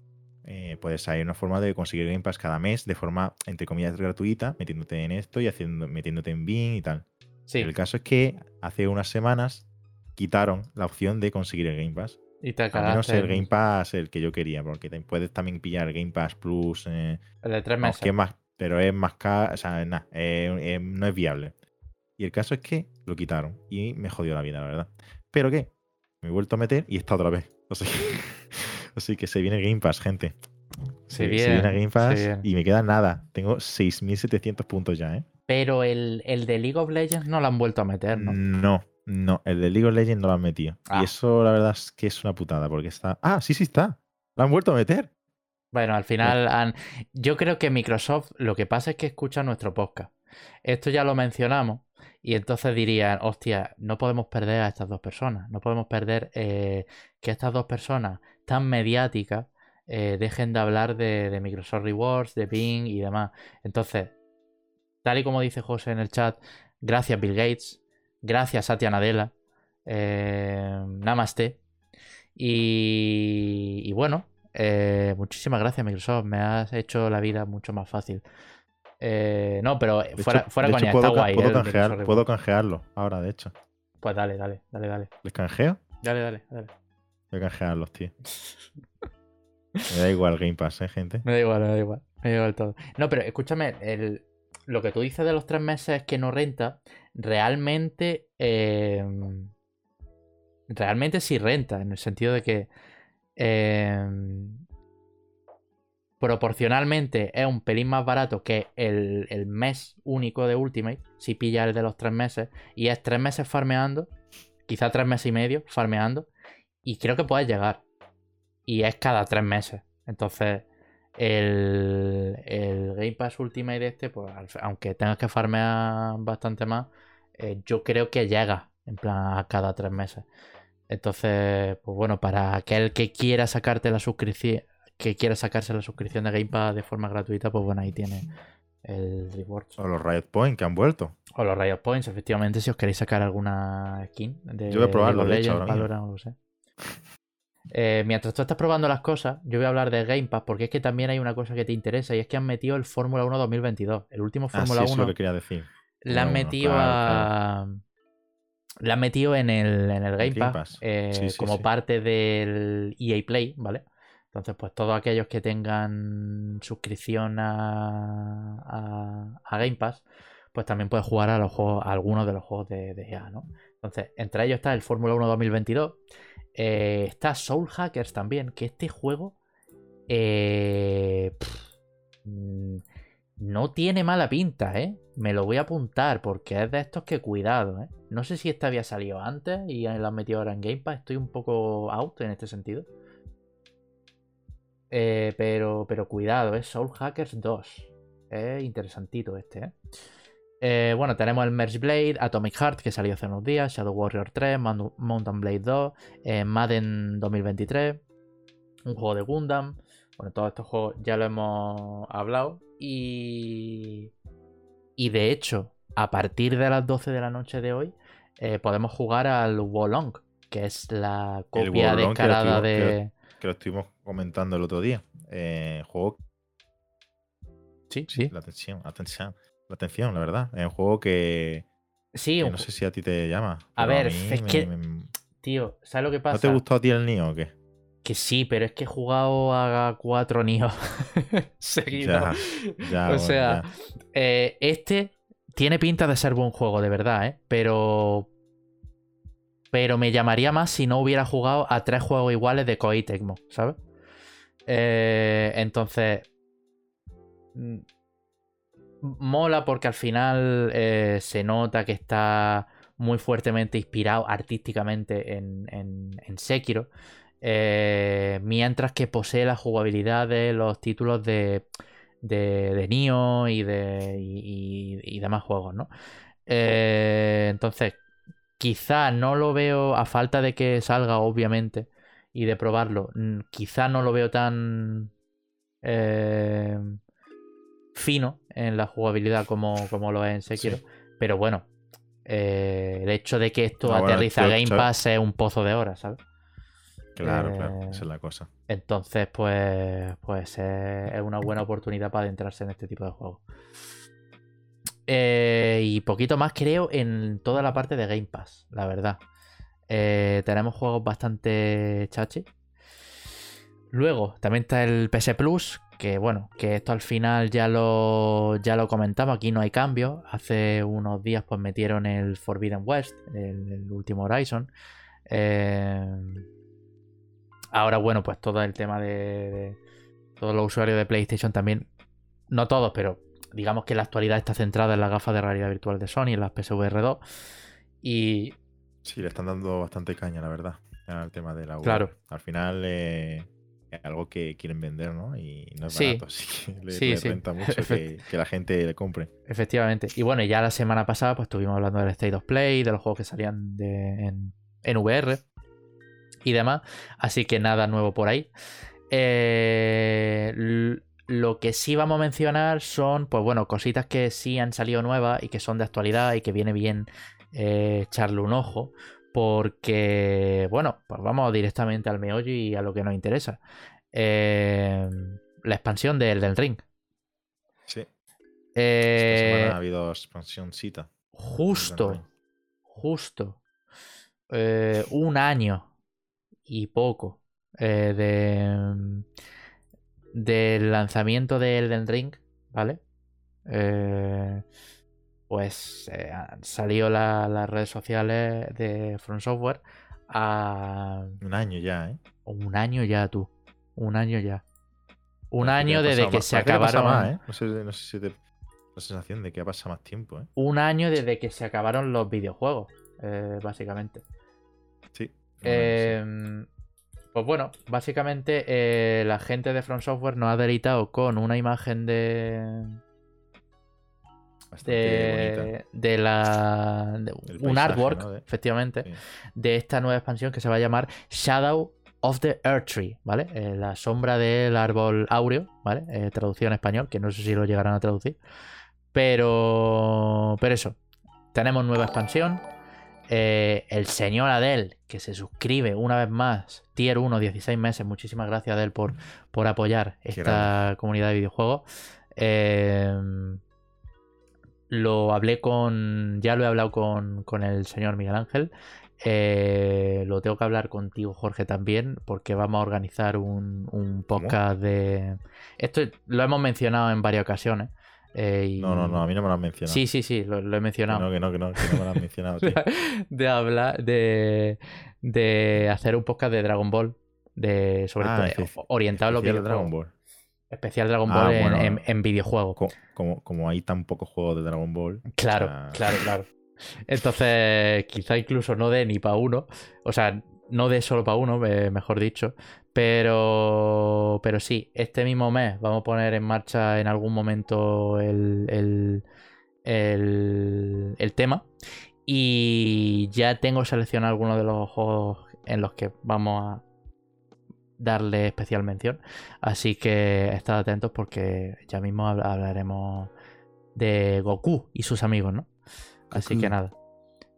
Eh, pues hay una forma de conseguir Game Pass cada mes de forma, entre comillas, gratuita, metiéndote en esto y haciendo, metiéndote en Bing y tal. Sí, El caso es que hace unas semanas quitaron la opción de conseguir el Game Pass. y te Al menos el Game Pass el que yo quería, porque te- puedes también pillar el Game Pass Plus. eh, El de tres meses. es más, pero es más caro, o sea, nada, eh, eh, no es viable. Y el caso es que lo quitaron y me jodió la vida, la verdad. ¿Pero qué? Me he vuelto a meter y está otra vez. [laughs] Así que, así que se viene Game Pass, gente. Se Se, viene, se viene Game Pass se viene. y me queda nada. Tengo 6.700 puntos ya, ¿eh? Pero el, el de League of Legends no lo han vuelto a meter, ¿no? No, no, el de League of Legends no lo han metido. Ah. Y eso, la verdad, es que es una putada, porque está. Ah, sí, sí está. Lo han vuelto a meter. Bueno, al final han... Yo creo que Microsoft lo que pasa es que escucha nuestro podcast. Esto ya lo mencionamos y entonces dirían, hostia, no podemos perder a estas dos personas. No podemos perder eh, que estas dos personas tan mediáticas eh, dejen de hablar de, Microsoft Rewards, de Bing y demás. Entonces, tal y como dice José en el chat, gracias Bill Gates, gracias Satya Nadella, eh, Namaste. Y, y bueno, eh, muchísimas gracias Microsoft, me has hecho la vida mucho más fácil. Eh, no, pero De fuera, hecho, fuera de coña, hecho, puedo, está ca- guay. puedo eh, canjear- puedo canjearlo ahora, de hecho. Pues dale, dale, dale, dale. ¿Les canjeo? Dale, dale, dale. Voy a canjearlos, tío. Me da igual Game Pass, ¿eh, gente? Me da igual, me da igual. Me da igual todo. No, pero escúchame, el- lo que tú dices de los tres meses que no renta, realmente. eh, realmente sí renta, en el sentido de que. eh, proporcionalmente es un pelín más barato que el, el mes único de Ultimate, si pilla el de los tres meses, y es tres meses farmeando, quizá tres meses y medio farmeando, y creo que puedes llegar. Y es cada tres meses. Entonces, el, el Game Pass Ultimate este, pues aunque tengas que farmear bastante más, eh, yo creo que llega en plan a cada tres meses. Entonces, pues bueno, para aquel que quiera sacarte la suscripción, que quiera sacarse la suscripción de Game Pass de forma gratuita, pues bueno, ahí tiene el Rewards. O los Riot Point que han vuelto. O los Riot Points, efectivamente, si os queréis sacar alguna skin de Yo voy a probarlo, de hecho. Valorant, o lo sé. Eh, mientras tú estás probando las cosas, yo voy a hablar de Game Pass porque es que también hay una cosa que te interesa y es que han metido el Fórmula 1 2022. El último Ah, sí, Fórmula eso es 1 lo que quería decir. la han Fórmula 1, metido claro, a. La han metido en el, en el Game, Game Pass, Pass. eh, Sí, sí, como sí. parte del EA Play, ¿vale? Entonces, pues todos aquellos que tengan suscripción a, Game Pass, pues también pueden jugar a los juegos, a algunos de los juegos de, de EA, ¿no? Entonces, entre ellos está el Fórmula 1 2022. eh, está Soul Hackers también, que este juego eh, mm, no tiene mala pinta, ¿eh? Me lo voy a apuntar porque es de estos que cuidado, ¿eh? No sé si este había salido antes y lo han metido ahora en Game Pass. Estoy un poco out en este sentido. Eh, pero, pero cuidado, es Soul Hackers 2. Es interesantito este, ¿eh? Eh, bueno, tenemos el Merge Blade, Atomic Heart, que salió hace unos días, Shadow Warrior 3, Mount- Mountain Blade 2, eh, Madden 2023, un juego de Gundam. Bueno, todos estos juegos ya lo hemos hablado. Y. Y de hecho, a partir de las 12 de la noche de hoy, eh, podemos jugar al Wolong, que es la copia descarada de. Que lo estuvimos comentando el otro día. Eh, juego Sí, sí. La atención, atención. La atención, la verdad. Es un juego que, Sí, que un no sé si a ti te llama. A ver, es me- que- me- tío, ¿sabes lo que pasa? ¿No te gustó a ti el Nio o qué? Que sí, pero es que he jugado a cuatro niños [laughs] seguidos. Ya, ya, o bueno, sea, eh, este tiene pinta de ser buen juego, de verdad, ¿eh? Pero. Pero me llamaría más si no hubiera jugado a tres juegos iguales de Koei ¿sabes? Eh, entonces. mm, Mola porque al final eh, se nota que está muy fuertemente inspirado artísticamente en, en, Sekiro. eh, mientras que posee la jugabilidad de los títulos de, de, de Nioh y de y, demás juegos, ¿no? Entonces, quizá no lo veo, a falta de que salga, obviamente, y de probarlo, mm, quizá no lo veo tan eh, fino en la jugabilidad como, como lo es en Sekiro. Sí. Pero bueno, eh, el hecho de que esto bueno, aterriza Game Pass es un pozo de horas, ¿sabes? Claro, claro. eh, Esa es la cosa. Entonces, pues, pues eh, es una buena oportunidad para adentrarse en este tipo de juegos. Eh, y poquito más creo en toda la parte de Game Pass, la verdad. Eh, tenemos juegos bastante chachi. Luego, también está el PS Plus, que bueno, que esto al final ya lo, ya lo aquí no hay cambio. Hace unos días pues metieron el Forbidden West, el, el último Horizon. Eh, ahora, bueno, pues todo el tema de, de todos los usuarios de PlayStation también, no todos, pero digamos que la actualidad está centrada en las gafas de realidad virtual de Sony, en las PSVR 2. Y Sí, le están dando bastante caña, la verdad, al tema de la VR. Claro. Al final eh, es algo que quieren vender, ¿no? Y no es Sí. barato, [laughs] así que le, Sí, le sí. renta [laughs] mucho que, que la gente le compre. Efectivamente. Y bueno, ya la semana pasada pues estuvimos hablando del State of Play, de los juegos que salían de- en, en VR y demás. Así que nada nuevo por ahí. Eh, lo que sí vamos a mencionar son, pues bueno, cositas que sí han salido nuevas y que son de actualidad y que viene bien eh, echarle un ojo. Porque, bueno, pues vamos directamente al meollo y a lo que nos interesa. Eh, la expansión de Elden Ring. Sí. Esta Eh, semana ha habido expansioncita. Justo, justo. eh, un año y poco eh, de del lanzamiento de Elden Ring, ¿vale? Eh, pues eh, la- las redes sociales de From Software a Un año ya, ¿eh? un año ya tú, un año ya. Un año desde que más- se que acabaron. más, ¿eh? No sé, no sé si te... La sensación de que ha pasado más tiempo, ¿eh? Un año desde que se acabaron los videojuegos, eh, básicamente. Sí. Eh, pues bueno, básicamente eh, la gente de From Software nos ha deleitado con una imagen de. De, de la. de un paisaje, artwork, ¿no? De- efectivamente, Sí. de esta nueva expansión que se va a llamar Shadow of the Earth Tree, ¿vale? Eh, la sombra del árbol áureo, ¿vale? Eh, traducido en español, que no sé si lo llegarán a traducir. Pero. Pero eso. Tenemos nueva expansión. Eh, el señor Adel, que se suscribe una vez más, Tier 1, 16 meses. Muchísimas gracias, Adel, por, por apoyar esta comunidad de videojuegos. Eh, lo hablé con. Ya lo he hablado con, con el señor Miguel Ángel. Eh, lo tengo que hablar contigo, Jorge, también, porque vamos a organizar un, un podcast de. Esto lo hemos mencionado en varias ocasiones. Eh, y- No, no, no, a mí no me lo han mencionado. Sí, sí, sí, lo, lo he Que mencionado. no, que no, que no, que no me lo han mencionado, [laughs] tío. de hablar, de, de hacer un podcast de Dragon Ball. De, sobre Ah, todo orientado a Especial videojuegos. Dragon Ball. Especial Dragon Ah, Ball en, bueno. en- en videojuegos. Co- Como, como hay tan pocos juegos de Dragon Ball. Claro, claro, claro. Entonces, quizá incluso no dé ni para uno. O sea, no dé solo para uno, mejor dicho. Pero, pero sí, este mismo mes vamos a poner en marcha en algún momento el, el, el, el tema. Y ya tengo seleccionado algunos de los juegos en los que vamos a darle especial mención. Así que estad atentos porque ya mismo habla- hablaremos de Goku y sus amigos, ¿no? Así que nada.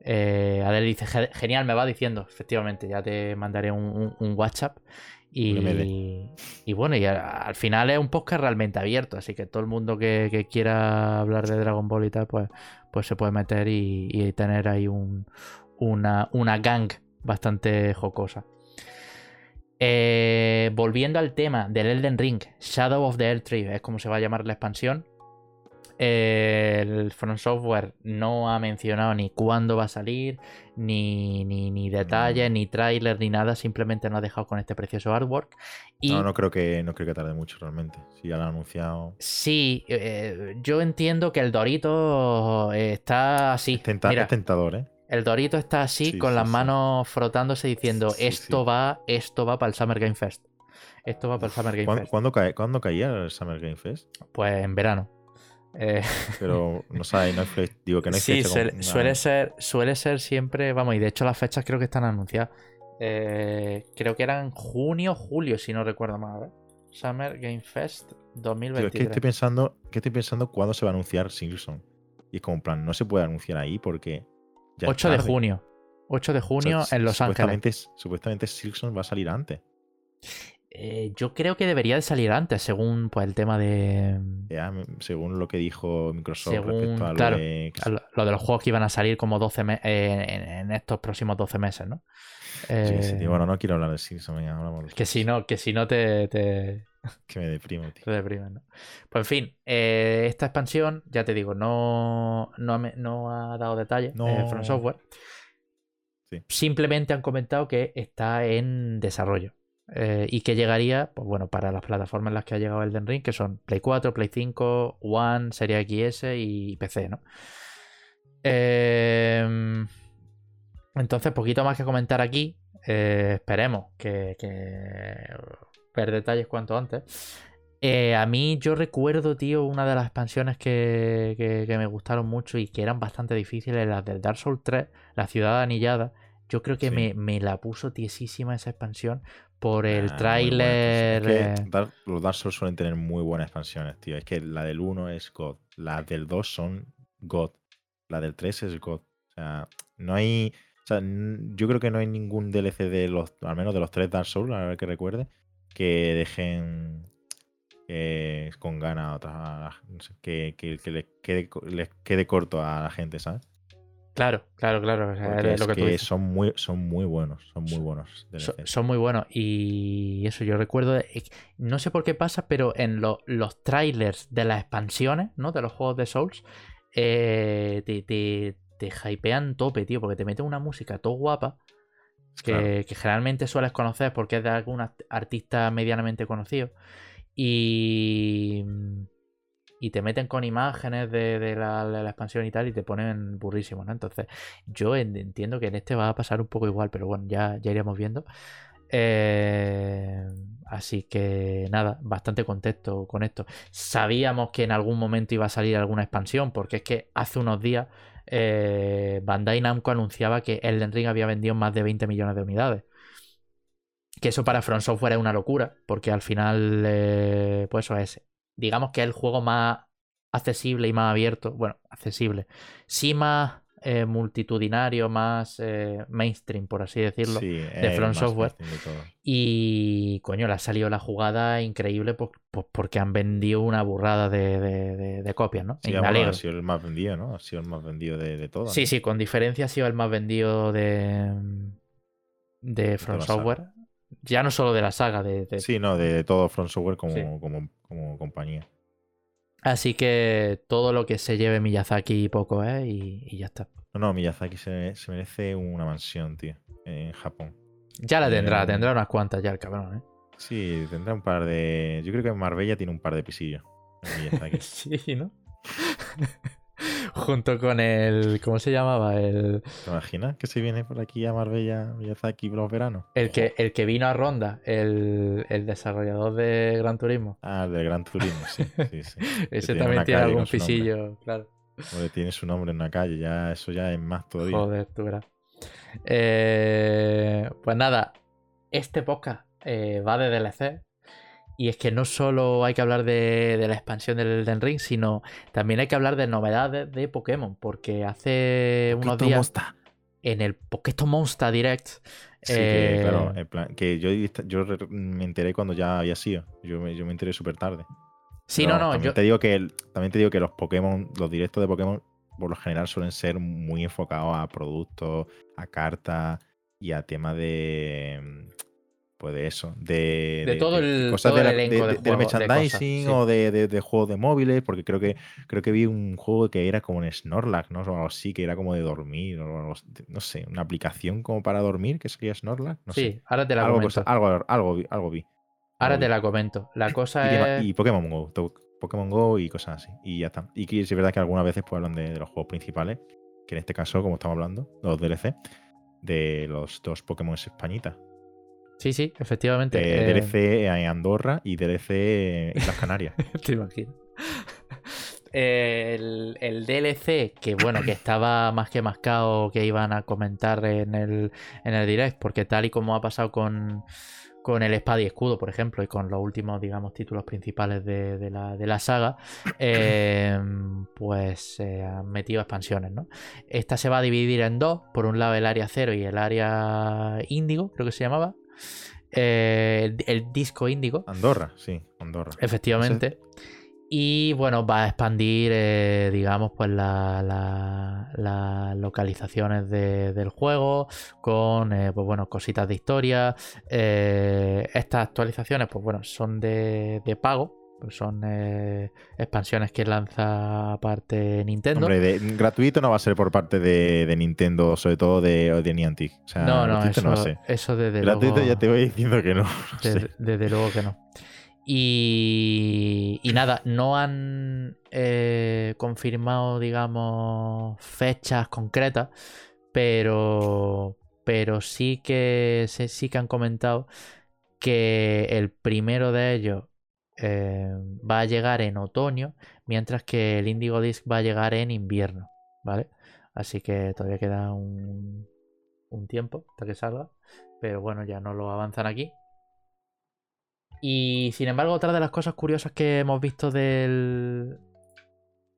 Eh, Adel dice, genial, me va diciendo, efectivamente, ya te mandaré un, WhatsApp. Y, bueno, y al, final es un podcast realmente abierto, así que todo el mundo que, quiera hablar de Dragon Ball y tal, pues, pues se puede meter y, tener ahí un, una, una gang bastante jocosa. Eh, volviendo al tema del Elden Ring, Shadow of the Tree, es como se va a llamar la expansión. El From Software no ha mencionado ni cuándo va a salir, ni, ni, detalles, ni trailer, ni nada. Simplemente nos ha dejado con este precioso artwork. No, no creo, que, no creo que tarde mucho realmente. Si ya lo han anunciado. Sí, eh, yo entiendo que el Dorito está así. es tentador, ¿eh? El Dorito está así, con las manos frotándose, diciendo: Esto va, esto va para el Summer Game Fest. Esto va para el Summer Game Fest. ¿cuándo, cae, ¿Cuándo caía el Summer Game Fest? Pues en verano. Eh, Pero no sabes, no hay digo que no hay Sí, suele, ser, suele ser siempre, vamos, y de hecho las fechas creo que están anunciadas. Eh, creo que eran junio, julio, si no recuerdo mal. Summer Game Fest 2023. ¿qué estoy pensando, ¿qué estoy pensando cuándo se va a anunciar Simpson? Y es como en plan, no se puede anunciar ahí porque 8 de junio. 8 de junio en Los Ángeles. Supuestamente Silkson va a salir antes. Eh, yo creo que debería de salir antes, según pues, el tema de. según lo que dijo Microsoft respecto a lo, de... lo de los juegos que iban a salir como 12 eh, en, estos próximos 12 meses, ¿no? sí, sí, eh, bueno, no quiero hablar de Silkson. que si no, que si no te, [laughs] Que me deprimo, tío. Te deprime, ¿no? Pues en fin, esta expansión, ya te digo, no, no, ha dado detalles no. From Software. Simplemente han comentado que está en desarrollo. Eh, y que llegaría, pues bueno, para las plataformas en las que ha llegado Elden Ring, que son Play 4, Play 5, One, Serie XS y PC, ¿no? Em, entonces, poquito más que comentar aquí. Eh, esperemos que, ver detalles cuanto antes. Eh, a mí yo recuerdo, tío, una de las expansiones que, me gustaron mucho y que eran bastante difíciles, las del Dark Souls 3, la ciudad anillada. Yo creo que me, la puso tiesísima esa expansión por el ah, tráiler. Es que los Dark Souls suelen tener muy buenas expansiones, tío. Es que la del 1 es God, las del 2 son God, la del 3 es God. O sea, no hay. O sea, yo creo que no hay ningún DLC de los, al menos de los tres Dark Souls, a ver que recuerde, que dejen con ganas a otras. que, que, les, quede, les quede corto a la gente, ¿sabes? Claro, claro, claro. es que, son muy, son muy buenos, son muy buenos. Son, muy buenos. Y eso yo recuerdo, no sé por qué pasa, pero en los trailers de las expansiones, ¿no? De los juegos de Souls, eh, te, te, te, hypean tope, tío, porque te meten una música todo guapa. Que, que, generalmente sueles conocer porque es de algún artista medianamente conocido. Y y te meten con imágenes de, la, expansión y tal y te ponen burrísimo, ¿no? Entonces, yo entiendo que en este va a pasar un poco igual, pero bueno, ya, ya iremos viendo. Eh, así que nada, bastante contento con esto. Sabíamos que en algún momento iba a salir alguna expansión, porque es que hace unos días eh, Bandai Namco anunciaba que Elden Ring había vendido más de 20 millones de unidades. Que eso para Front Software es una locura, porque al final, eh, pues eso es digamos que es el juego más accesible y más abierto. Bueno, accesible. Sí, más eh, multitudinario, más eh, mainstream, por así decirlo, de Front Software. y coño, le ha salido la jugada increíble pues porque han vendido una burrada de, copias, ¿no? Sí, ha sido el más vendido, ¿no? Ha sido el más vendido de, de todos. Sí, sí, con diferencia ha sido el más vendido de, de Front Software. Ya no solo de la saga, de. Sí, no, de todo Front Software como, como, compañía. Así que todo lo que se lleve Miyazaki poco es y, ya está. No, no, Miyazaki se, merece una mansión, tío, en Japón. Ya la tendrá, eh, tendrá unas cuantas ya el cabrón, ¿eh? Sí, tendrá un par de. Yo creo que Marbella tiene un par de pisillos. [laughs] sí, ¿no? [laughs] junto con el. ¿Cómo se llamaba? El... ¿Te imaginas que se viene por aquí a Marbella, Miyazaki los veranos? El que, el que vino a Ronda, el, desarrollador de Gran Turismo. Ah, del Gran Turismo, sí. [laughs] Ese también tiene algún pisillo, claro. tiene su nombre en una calle, ya eso ya es más todavía. Joder, tú verás. Eh, pues nada, este podcast eh, va de DLC, y es que no solo hay que hablar de, la expansión del Elden Ring, sino también hay que hablar de novedades de Pokémon, porque hace unos días... en el Pokémon Monster Direct. Sí, que, eh, claro, en plan, que yo, yo me enteré cuando ya había sido. Yo me, yo me enteré súper tarde. sí, Pero no, no, También, yo, te digo que también te digo que los Pokémon, los directos de Pokémon, por lo general suelen ser muy enfocados a productos, a cartas y a temas de. Pues de eso. De, De todo el- cosas todo el elenco de del cosas, merchandising sí. o de, juegos de móviles. Porque creo que creo que vi un juego que era como en Snorlax, ¿no? O algo así, que era como de dormir. O no sé, una aplicación como para dormir que sería Snorlax. No sí, sé. ahora te la Algo, comento. cosa- algo, algo, vi- algo vi. ahora te la comento. La cosa Y, es. y Pokémon Go. Pokémon Go y cosas así. Y ya está. Y que es verdad que algunas veces pues, hablan de, de los juegos principales. Que en este caso, como estamos hablando, los DLC, de los dos Pokémon españitas. Sí, sí, efectivamente. De eh, DLC en Andorra y DLC en las Canarias. [laughs] Te imagino. [laughs] El, el DLC, que bueno, que estaba más que mascado que iban a comentar en el, en el direct, porque tal y como ha pasado con, con el Espada y Escudo, por ejemplo, y con los últimos, digamos, títulos principales de, de la, de la saga, [coughs] eh, pues se han metido expansiones, ¿no? Esta se va a dividir en dos, por un lado el área cero y el área índigo, creo que se llamaba. Eh, el, el disco índigo. Andorra, sí, Andorra. Efectivamente. Y bueno, va a expandir, eh, digamos, pues la- la- las localizaciones de- del juego con, eh, pues bueno, cositas de historia. Estas actualizaciones, pues bueno, son de, de pago. Pues son eh, expansiones que lanza aparte Nintendo. Hombre, de- gratuito no va a ser por parte de, de Nintendo, sobre todo de, de Niantic. O sea, no, no, eso, va a ser. eso desde Gratuito luego. ya te voy diciendo que no. [laughs] no. Desde, desde luego que no. Y, y nada, no han eh, confirmado, digamos, fechas concretas, pero, pero sí que sí que han comentado que el primero de ellos eh, va a llegar en otoño, mientras que el Indigo Disc va a llegar en invierno, ¿vale? Así que todavía queda un, un tiempo hasta que salga, pero bueno, ya no lo avanzan aquí. Y sin embargo, otra de las cosas curiosas que hemos visto del.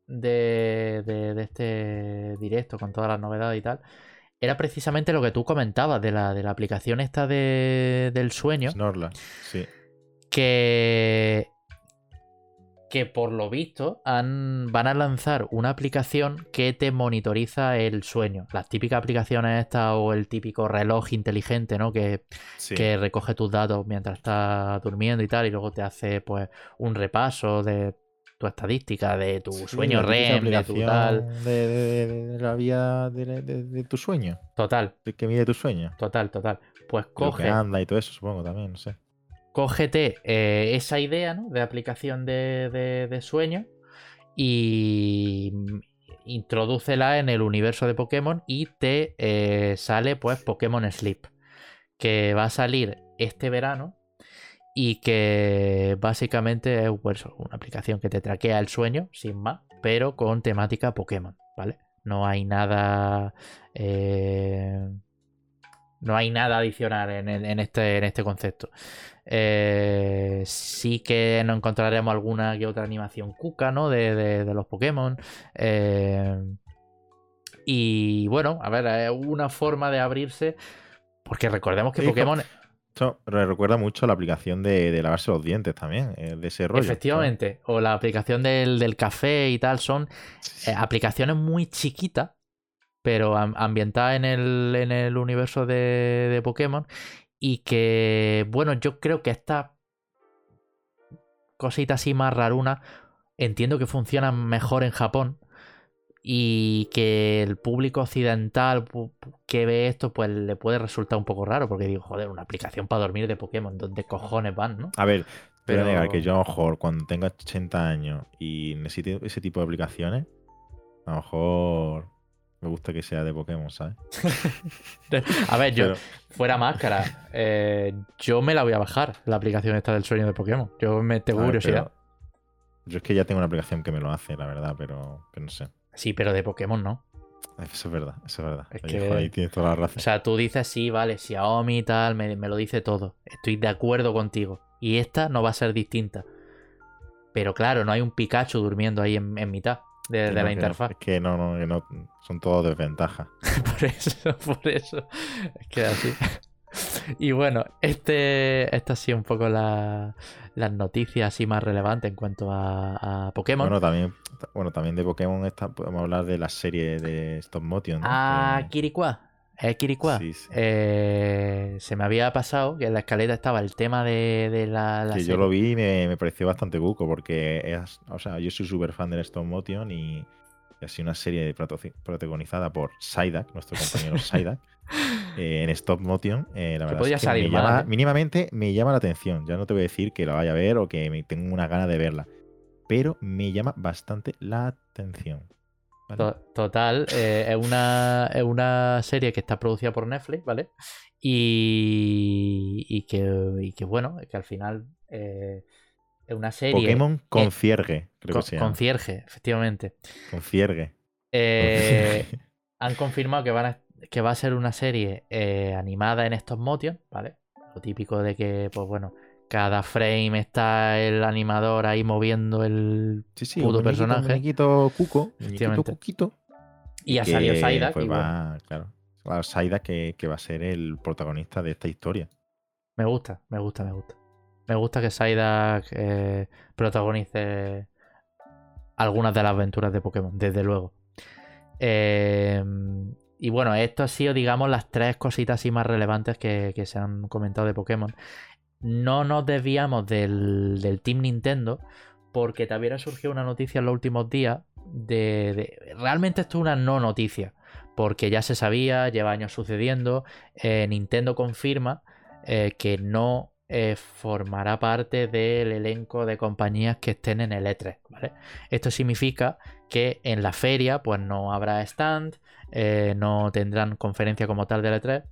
De, este directo con todas las novedades y tal, era precisamente lo que tú comentabas de la, de la aplicación esta de, del sueño, Snorlax, sí. Que, que por lo visto han, van a lanzar una aplicación que te monitoriza el sueño. Las típicas aplicaciones estas o el típico reloj inteligente, ¿no? Que, sí. que recoge tus datos mientras estás durmiendo y tal, y luego te hace pues un repaso de tu estadística, de tu Sí, sueño REM, de tu aplicación tal. De, de- de- de la vida de, tu sueño. Total, que mide tu sueño. total, total. Pues Lo que coge, anda y todo eso, supongo también, no sé. Cógete eh, esa idea de aplicación de, de, sueño y introdúcela en el universo de Pokémon y te eh, sale pues Pokémon Sleep que va a salir este verano y que básicamente es pues, una aplicación que te traquea el sueño sin más pero con temática Pokémon vale no hay nada eh, no hay nada adicional en, este, en este concepto. Eh, sí que nos encontraremos alguna que otra animación cuca, ¿no? De, de- de los Pokémon. Eh, y bueno, a ver, es una forma de abrirse. Porque recordemos que Sí, Pokémon, Esto recuerda mucho a la aplicación de, de lavarse los dientes también, eh, de ese rollo. ¿sabes? efectivamente, o la aplicación del, del café y tal, son eh, aplicaciones muy chiquitas, pero am- ambientadas en el, en el universo de, de Pokémon. Y que, bueno, yo creo que estas cositas así más rarunas, entiendo que funcionan mejor en Japón. Y que el público occidental que ve esto, pues le puede resultar un poco raro. Porque digo, joder, una aplicación para dormir de Pokémon, ¿dónde cojones van, no? A ver, pero Pero- negar que yo a lo mejor cuando tenga 80 años y necesite ese tipo de aplicaciones, a lo mejor me gusta que sea de Pokémon, ¿sabes? [laughs] A ver, yo, Pero- Fuera máscara. eh, yo me la voy a bajar, la aplicación esta del sueño de Pokémon. Yo me tengo ver, curiosidad. pero yo es que ya tengo una aplicación que me lo hace, la verdad, pero, pero no sé. Sí, pero de Pokémon no. Eso es verdad, eso es verdad. Es Oye, que- ahí tienes toda la razón. O sea, tú dices sí, vale, Xiaomi y tal, me, me lo dice todo. Estoy de acuerdo contigo. Y esta no va a ser distinta. Pero claro, no hay un Pikachu durmiendo ahí en, en mitad. De, Que de no, la interfaz. es que no, no, que no, son todos desventajas. [laughs] Por eso, por eso. Es que así. [laughs] Y bueno, este, esta ha sido un poco la- las noticias así más relevantes en cuanto a, a Pokémon. Bueno, también, bueno, también de Pokémon está, podemos hablar de la serie de Stop Motion. ¿no? ah, Que- Kirikua. Es Kirikua. Sí, sí. Eh, se me había pasado que en la escaleta estaba el tema de, de la, la que yo lo vi y me, me pareció bastante buco porque es, o sea, yo soy súper fan del Stop Motion y, y ha sido una serie protagonizada por Psyduck, nuestro compañero [laughs] Psyduck, eh, en Stop Motion. eh, la verdad podía es que salir me mal, llama- ¿eh? mínimamente me llama la atención. Ya no te voy a decir que la vaya a ver o que me tengo una gana de verla, pero me llama bastante la atención. Total, eh, es, una, es una serie que está producida por Netflix, ¿vale? Y, y, que, y que, bueno, que al final eh, es una serie. Pokémon Concierge, creo con, que se llama. concierge, efectivamente. Concierge. Eh, Concierge. [laughs] han confirmado que, van a- que va a ser una serie eh, animada en estos motion, ¿vale? Lo típico de que, pues bueno, cada frame está el animador ahí moviendo el. Sí, sí, puto un personaje. muñequito cuco, muñequito cuquito. Y ha salido Psyduck. pues va, claro. Psyduck que, que va a ser el protagonista de esta historia. me gusta, me gusta, me gusta. Me gusta que Psyduck eh, protagonice algunas de las aventuras de Pokémon, desde luego. Eh, y bueno, esto ha sido, digamos, las tres cositas así más relevantes que, que se han comentado de Pokémon. No nos desviamos del, del Team Nintendo, porque también ha surgido una noticia en los últimos días. De, Realmente esto es una no noticia, porque ya se sabía, lleva años sucediendo. eh, Nintendo confirma eh, que no eh, formará parte del elenco de compañías que estén en el E3. ¿vale? Esto significa que en la feria pues no habrá stand, no tendrán conferencia como tal del E3,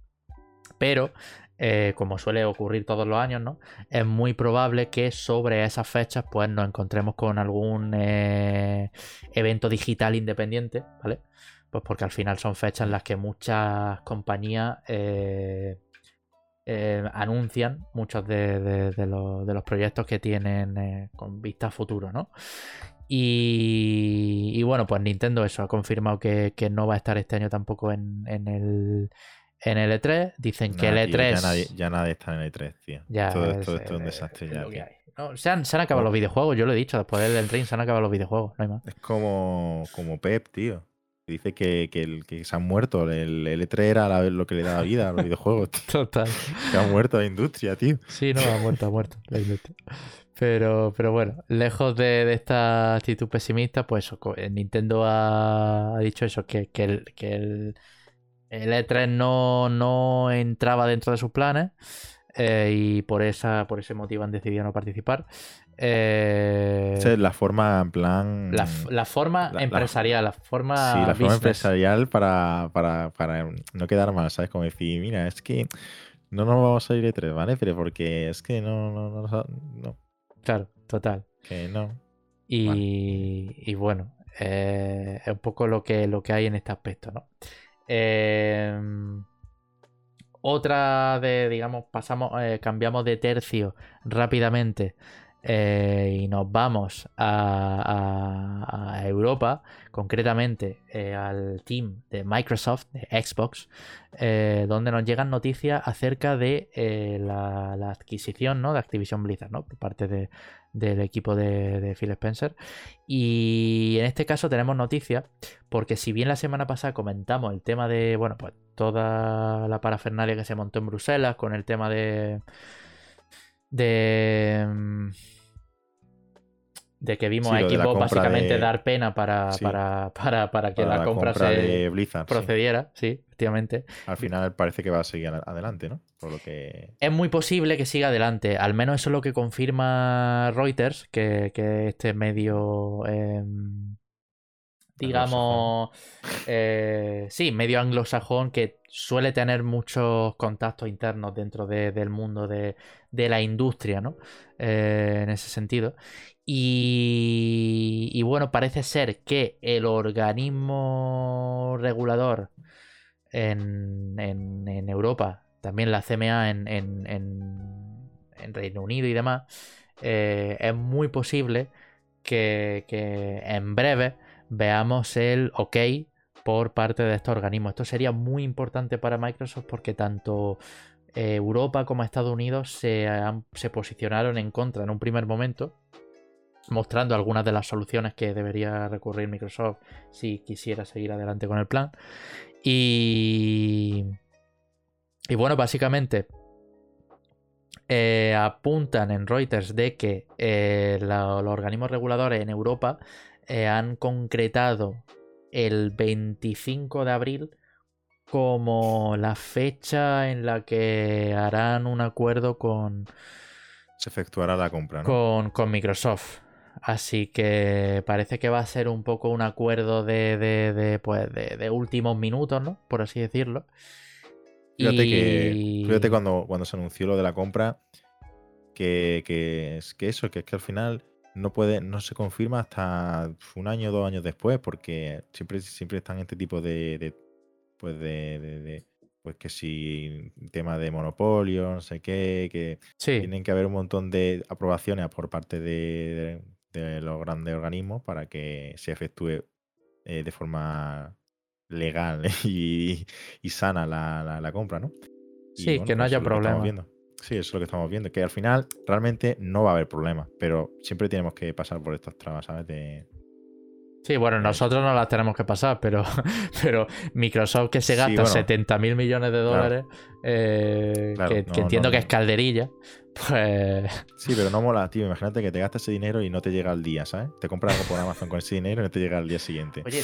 pero eh, como suele ocurrir todos los años, ¿no? Es muy probable que sobre esas fechas pues nos encontremos con algún eh, evento digital independiente, ¿vale? Pues porque al final son fechas en las que muchas compañías eh, anuncian muchos de, los, proyectos que tienen con vista a futuro, ¿no? Y, bueno, pues Nintendo eso ha confirmado que, no va a estar este año tampoco en el, en el E3. Dicen que el tío, E3... ya, nadie, ya nadie está en el E3, tío. Ya, todo es- esto, esto es un es- desastre es ya, tío. No, se, han, se han acabado los videojuegos, yo lo he dicho. Después del Elden Ring se han acabado los videojuegos, no hay más. Es como, como Pep, tío. Dice que, que, el- que se han muerto. El, el E3 era la- lo que le daba vida a los videojuegos. tío. Total. Que ha muerto la industria, tío. Sí, no, ha muerto, ha muerto la industria. Pero, pero bueno, lejos de, de esta actitud pesimista, pues eh, Nintendo ha, ha dicho eso, que, que el, que el, el E3 no, no entraba dentro de sus planes eh, y por, esa, por ese motivo han decidido no participar. Eh, Esa es la forma, en plan. la, forma la- empresarial, la forma. Sí, la forma empresarial para, para, para no quedar mal, ¿sabes? Como decir, mira, es que no nos vamos a ir E3, ¿vale? Pero porque es que no, no, no, no, Claro, total. que no. Y, y bueno, eh, es un poco lo que, lo que hay en este aspecto, ¿no? Eh, otra de, digamos, pasamos, eh, cambiamos de tercio rápidamente eh, y nos vamos a, Europa, concretamente eh, al team de Microsoft, de Xbox, donde nos llegan noticias acerca de la, la adquisición ¿no? de Activision Blizzard, ¿no? por parte de- del equipo de, de Phil Spencer. Y en este caso tenemos noticias, porque si bien la semana pasada comentamos el tema de, bueno, pues toda la parafernalia que se montó en Bruselas con el tema de. de. mm, de que vimos Sí, a Xbox compra básicamente de- dar pena para, Sí. para, para, para que Para la, compra, se de Blizzard. sí. procediera, sí, efectivamente. Al final parece que va a seguir ad- adelante, ¿no? Por lo que. Es muy posible que siga adelante. Al menos eso es lo que confirma Reuters, que, que este medio, em, digamos, eh, sí, medio anglosajón que suele tener muchos contactos internos dentro de- del mundo de, de la industria, ¿no? Eh, en ese sentido. Y, y bueno, parece ser que el organismo regulador en, en- en Europa, también la CMA en, Reino Unido y demás, eh, es muy posible que, que en breve veamos el ok por parte de estos organismos. Esto sería muy importante para Microsoft porque tanto eh, Europa como Estados Unidos se, se posicionaron en contra en un primer momento, mostrando algunas de las soluciones que debería recurrir Microsoft si quisiera seguir adelante con el plan. Y, y bueno, básicamente eh, apuntan en Reuters de que eh, los organismos reguladores en Europa eh, han concretado el 25 de abril como la fecha en la que harán un acuerdo con... Se efectuará la compra, ¿no? Con, con Microsoft. Así que parece que va a ser un poco un acuerdo de, de, de, pues de, últimos minutos, ¿no? Por así decirlo. Fíjate que fíjate cuando, cuando se anunció lo de la compra, que, que, es que eso, que es que al final no puede, no se confirma hasta un año o dos años después, porque siempre, siempre están este tipo de, pues de, pues que si tema de monopolio, no sé qué, que tienen que haber un montón de aprobaciones por parte de, los grandes organismos para que se efectúe eh, de forma legal [laughs] y, sana la, compra, ¿no? sí, que no haya problema. Sí, eso es lo que estamos viendo, que al final realmente no va a haber problema, pero siempre tenemos que pasar por estas trabas, ¿sabes? De, Sí, bueno, nosotros no las tenemos que pasar, pero, [laughs] pero Microsoft que se gasta 70 mil millones de dólares, eh, que, entiendo que es calderilla, [laughs] pues... Sí, pero no mola, tío. Imagínate que te gastas ese dinero y no te llega al día, ¿sabes? Te compras algo por Amazon con ese dinero y no te llega al día siguiente. Oye,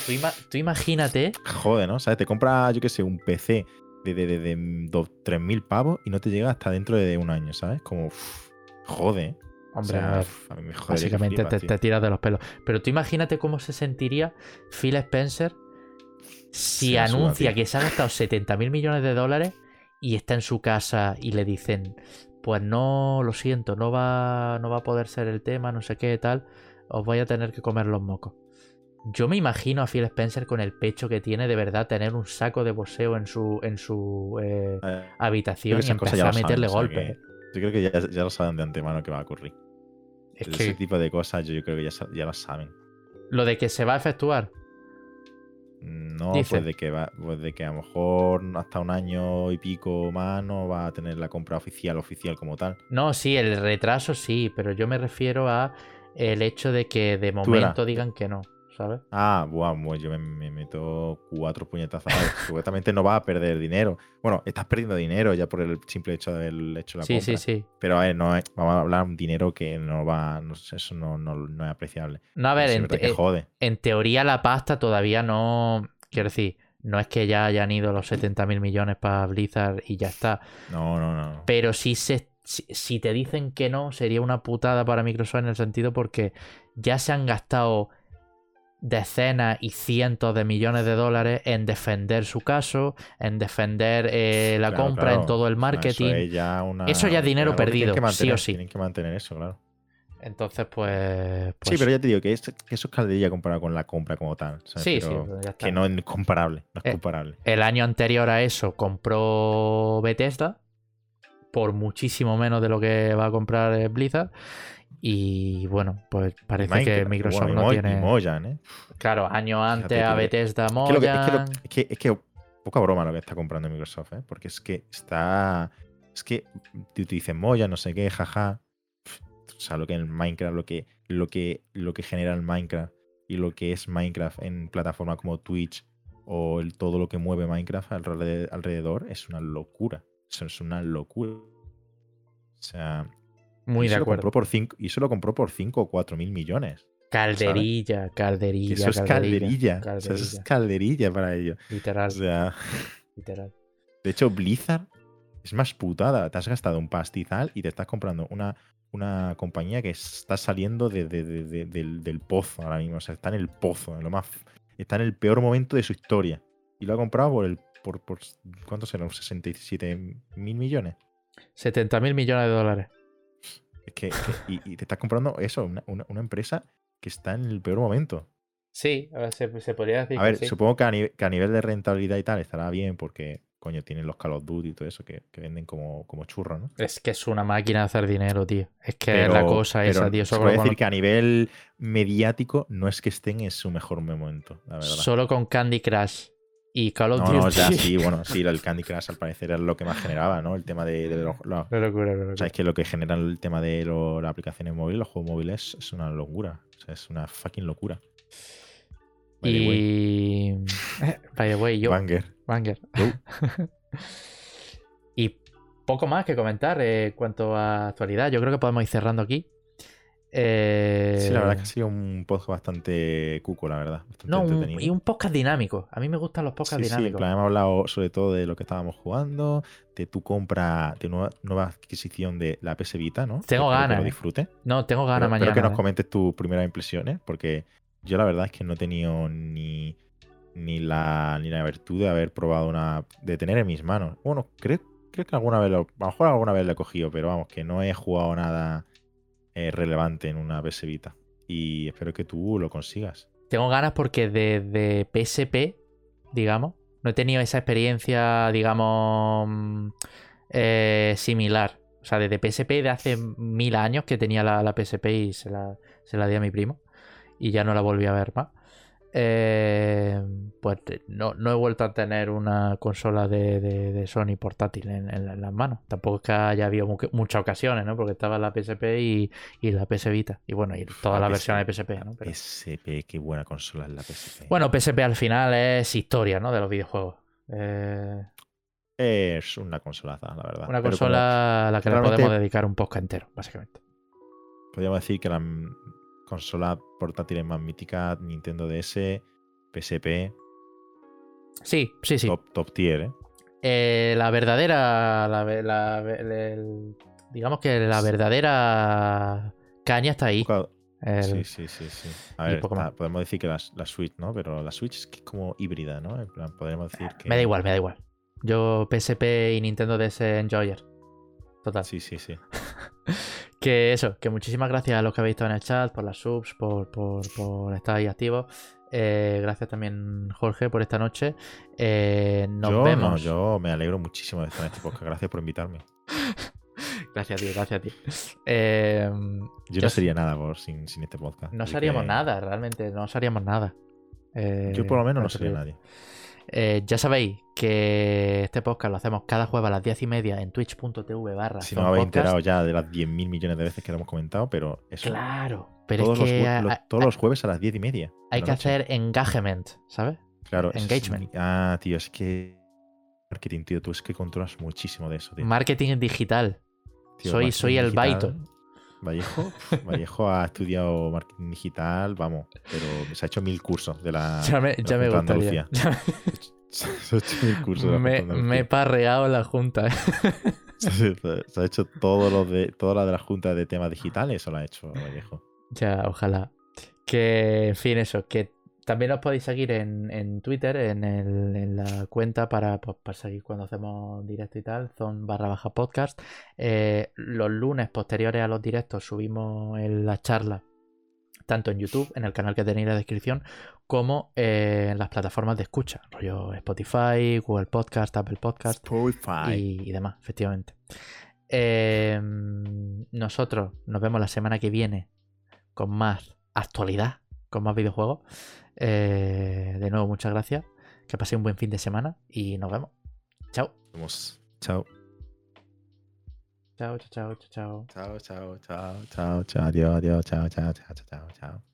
tú, imagínate... Joder, ¿no? ¿Sabes? Te compras, yo qué sé, un PC de, de, de, 3.000 pavos y no te llega hasta dentro de un año, ¿sabes? Como... joder. Hombre, básicamente te, tiras de los pelos. Pero tú imagínate cómo se sentiría Phil Spencer si anuncia que se ha gastado 70 mil millones de dólares y está en su casa y le dicen, pues no, lo siento, no va, no va a poder ser el tema, no sé qué, tal, os voy a tener que comer los mocos. Yo me imagino a Phil Spencer con el pecho que tiene de verdad tener un saco de boxeo en su, en su eh, eh, habitación y empezar a meterle golpes. Yo creo que ya, lo saben de antemano que va a ocurrir. Ese tipo de cosas yo, creo que ya, ya lo saben. Lo de que se va a efectuar. No, pues de que va, pues de que a lo mejor hasta un año y pico más no va a tener la compra oficial oficial como tal. No, sí, el retraso sí, pero yo me refiero a el hecho de que de momento digan que no. Ah, buah, pues yo me, meto cuatro puñetazos. Supuestamente no vas a perder dinero. Bueno, estás perdiendo dinero ya por el simple hecho de haber hecho la compra. Sí, sí, sí. Pero a ver, no vamos a hablar de un dinero que no va, no, eso no, no, es apreciable. No, a ver, en, en teoría la pasta todavía no, quiero decir, no es que ya hayan ido los 70 mil millones para Blizzard y ya está. No, no, no. Pero si, se, si te dicen que no, sería una putada para Microsoft en el sentido porque ya se han gastado decenas y cientos de millones de dólares en defender su caso, en defender eh, la compra, en todo el marketing. Eso, ya es dinero perdido, sí o sí. Tienen que mantener eso, claro. Entonces, pues, Sí, pero pues ya te digo que, eso es calderilla comparado con la compra como tal. Sí, sí, Que no es comparable. No es eh, comparable. El año anterior a eso compró Bethesda por muchísimo menos de lo que va a comprar eh, Blizzard. Y bueno, pues parece que Microsoft no tiene. ¿eh? Claro, año antes a Bethesda Moyan. Es que, es, que, poca broma lo que está comprando Microsoft, ¿eh? Porque es que está. Es que te, dicen Moya, no sé qué, jaja. O sea, lo que en Minecraft, lo que, lo que, lo que genera el Minecraft y lo que es Minecraft en plataformas como Twitch o el, todo lo que mueve Minecraft alrededor, es una locura. Eso es una locura. O sea, muy de acuerdo. por cinco, y eso lo compró por 5 o 4 mil millones. Calderilla, calderilla. Eso es calderilla. eso es calderilla para ello. Literal. [laughs] Literal. De hecho, Blizzard es más putada. Te has gastado un pastizal y te estás comprando una, una compañía que está saliendo del, pozo ahora mismo. O sea, está en el pozo, en lo más, está en el peor momento de su historia. Y lo ha comprado por el. Por, por ¿Cuántos eran? ¿67 mil millones? 70 mil millones de dólares que, y, te estás comprando eso, una, empresa que está en el peor momento. Sí, se, se podría decir. A ver, supongo que a, nivel, de rentabilidad y tal estará bien porque coño, tienen los Call of Duty y todo eso que, que venden como, como churros, ¿no? Es que es una máquina de hacer dinero, tío. Es que es la cosa pero esa, tío. Solo puede con, decir que a nivel mediático no es que estén en su mejor momento, la verdad. solo con Candy Crush y Call of No, Duty. no, ya sí, bueno, sí, [laughs] el Candy Crush al parecer es lo que más generaba, ¿no? El tema de, de los, locura, qué locura. O sea, es que lo que genera el tema de lo- las aplicaciones móviles, los juegos móviles, es una locura. O sea, es una fucking locura. By the way, Y. By the way, yo. Banger. Banger. Yo. [laughs] y poco más que comentar eh, en cuanto a actualidad. Yo creo que podemos ir cerrando aquí. Eh, Sí, la verdad es que ha sido un podcast bastante cuco, la verdad. Bastante No, un- entretenido. y un podcast dinámico. A mí me gustan los podcasts Sí, sí, dinámicos. plan, hemos hablado sobre todo de lo que estábamos jugando, de tu compra, de nueva, nueva adquisición de la PS Vita, ¿no? Tengo ganas, Que lo ¿eh? disfrutes. No, tengo ganas mañana. espero que nos ¿eh? comentes tus primeras impresiones, porque yo la verdad es que no he tenido ni, ni, la, ni la virtud de haber probado una. de tener en mis manos. Bueno, creo, creo que alguna vez lo. A lo mejor alguna vez lo he cogido, pero vamos, que no he jugado nada eh, relevante en una PS Vita. Y espero que tú lo consigas. Tengo ganas porque de, de PSP, digamos, no he tenido esa experiencia, digamos, mm, eh, similar. O sea, desde PSP de hace mil años que tenía la, la PSP y se la, se la di a mi primo. Y ya no la volví a ver más. Eh, pues no, no he vuelto a tener una consola de, de- de Sony portátil en, en la- en las manos. Tampoco es que haya habido mu- muchas ocasiones, ¿no? Porque estaba la PSP y, y la PS Vita. Y bueno, y todas la las PS versiones de PSP, ¿no? Pero- PSP, qué buena consola es la PSP. bueno, PSP al final es historia, ¿no? De los videojuegos. Eh, Es una consolaza, la verdad. una Pero como consola a la que le podemos dedicar un podcast entero, básicamente. podríamos decir que la mm, consola portátil más mítica, Nintendo DS, PSP, Sí, sí, sí. top, top tier, ¿eh? Eh, la verdadera. la el- digamos que la verdadera caña está ahí. El- Sí, sí, sí, sí. A ver, está- más. podemos decir que la, la Switch, ¿no? Pero la Switch es que es como híbrida, ¿no? En plan, podríamos decir que... Me da igual, me da igual. Yo PSP y Nintendo DS Enjoyer. Total. Sí, sí, sí. [laughs] Que eso, que muchísimas gracias a los que habéis estado en el chat, por las subs, por, por, por estar ahí activos. Eh, gracias también, Jorge, por esta noche. Eh, nos yo, no, vemos. yo me alegro muchísimo de estar en este podcast. Gracias por invitarme. [laughs] Gracias, tío, gracias, tío. Eh, Yo Ya no sería nada por, sin, sin este podcast. no que nada, realmente, no haríamos nada. Eh, Yo por lo menos no te sería nadie. Eh, ya sabéis que este podcast lo hacemos cada jueves a las 10 y media en twitch.tv barra Si no habéis enterado ya de las 10.000 millones de veces que lo hemos comentado, pero eso. Claro, pero todos, es que los, todos los jueves a las 10 y media. hay que noche. hacer engagement, ¿sabes? Claro, es- engagement. ah, tío, es que. Marketing, tío, tú es que controlas muchísimo de eso, tío. Marketing digital. Tío, soy- marketing soy el baito. Vallejo, Vallejo ha estudiado marketing digital, vamos, pero se ha hecho mil cursos de la. Ya me, de la ya me. [laughs] Se ha hecho mil cursos de la me, de me he parreado la junta. ¿eh? [laughs] Se se ha hecho todo lo de, toda la de la Junta de temas digitales, eso lo ha hecho Vallejo. Ya, ojalá. Que, en fin, eso, que también os podéis seguir en, en Twitter, en, el- en la cuenta para, pues, para seguir cuando hacemos directo y tal, son barra baja podcast. Eh, los lunes posteriores a los directos subimos en la charla, tanto en YouTube, en el canal que tenéis en la descripción, como eh, en las plataformas de escucha, rollo Spotify, Google Podcast, Apple Podcast Spotify. y, y demás, efectivamente. Eh, nosotros nos vemos la semana que viene con más actualidad, con más videojuegos. Eh, de nuevo, muchas gracias. Que paséis un buen fin de semana y nos vemos. Chao. Vamos. Chao. Chao, chao, chao, chao. Chao, chao, chao, chao, chao, adiós, adiós, chao, chao, chao, chao, chao.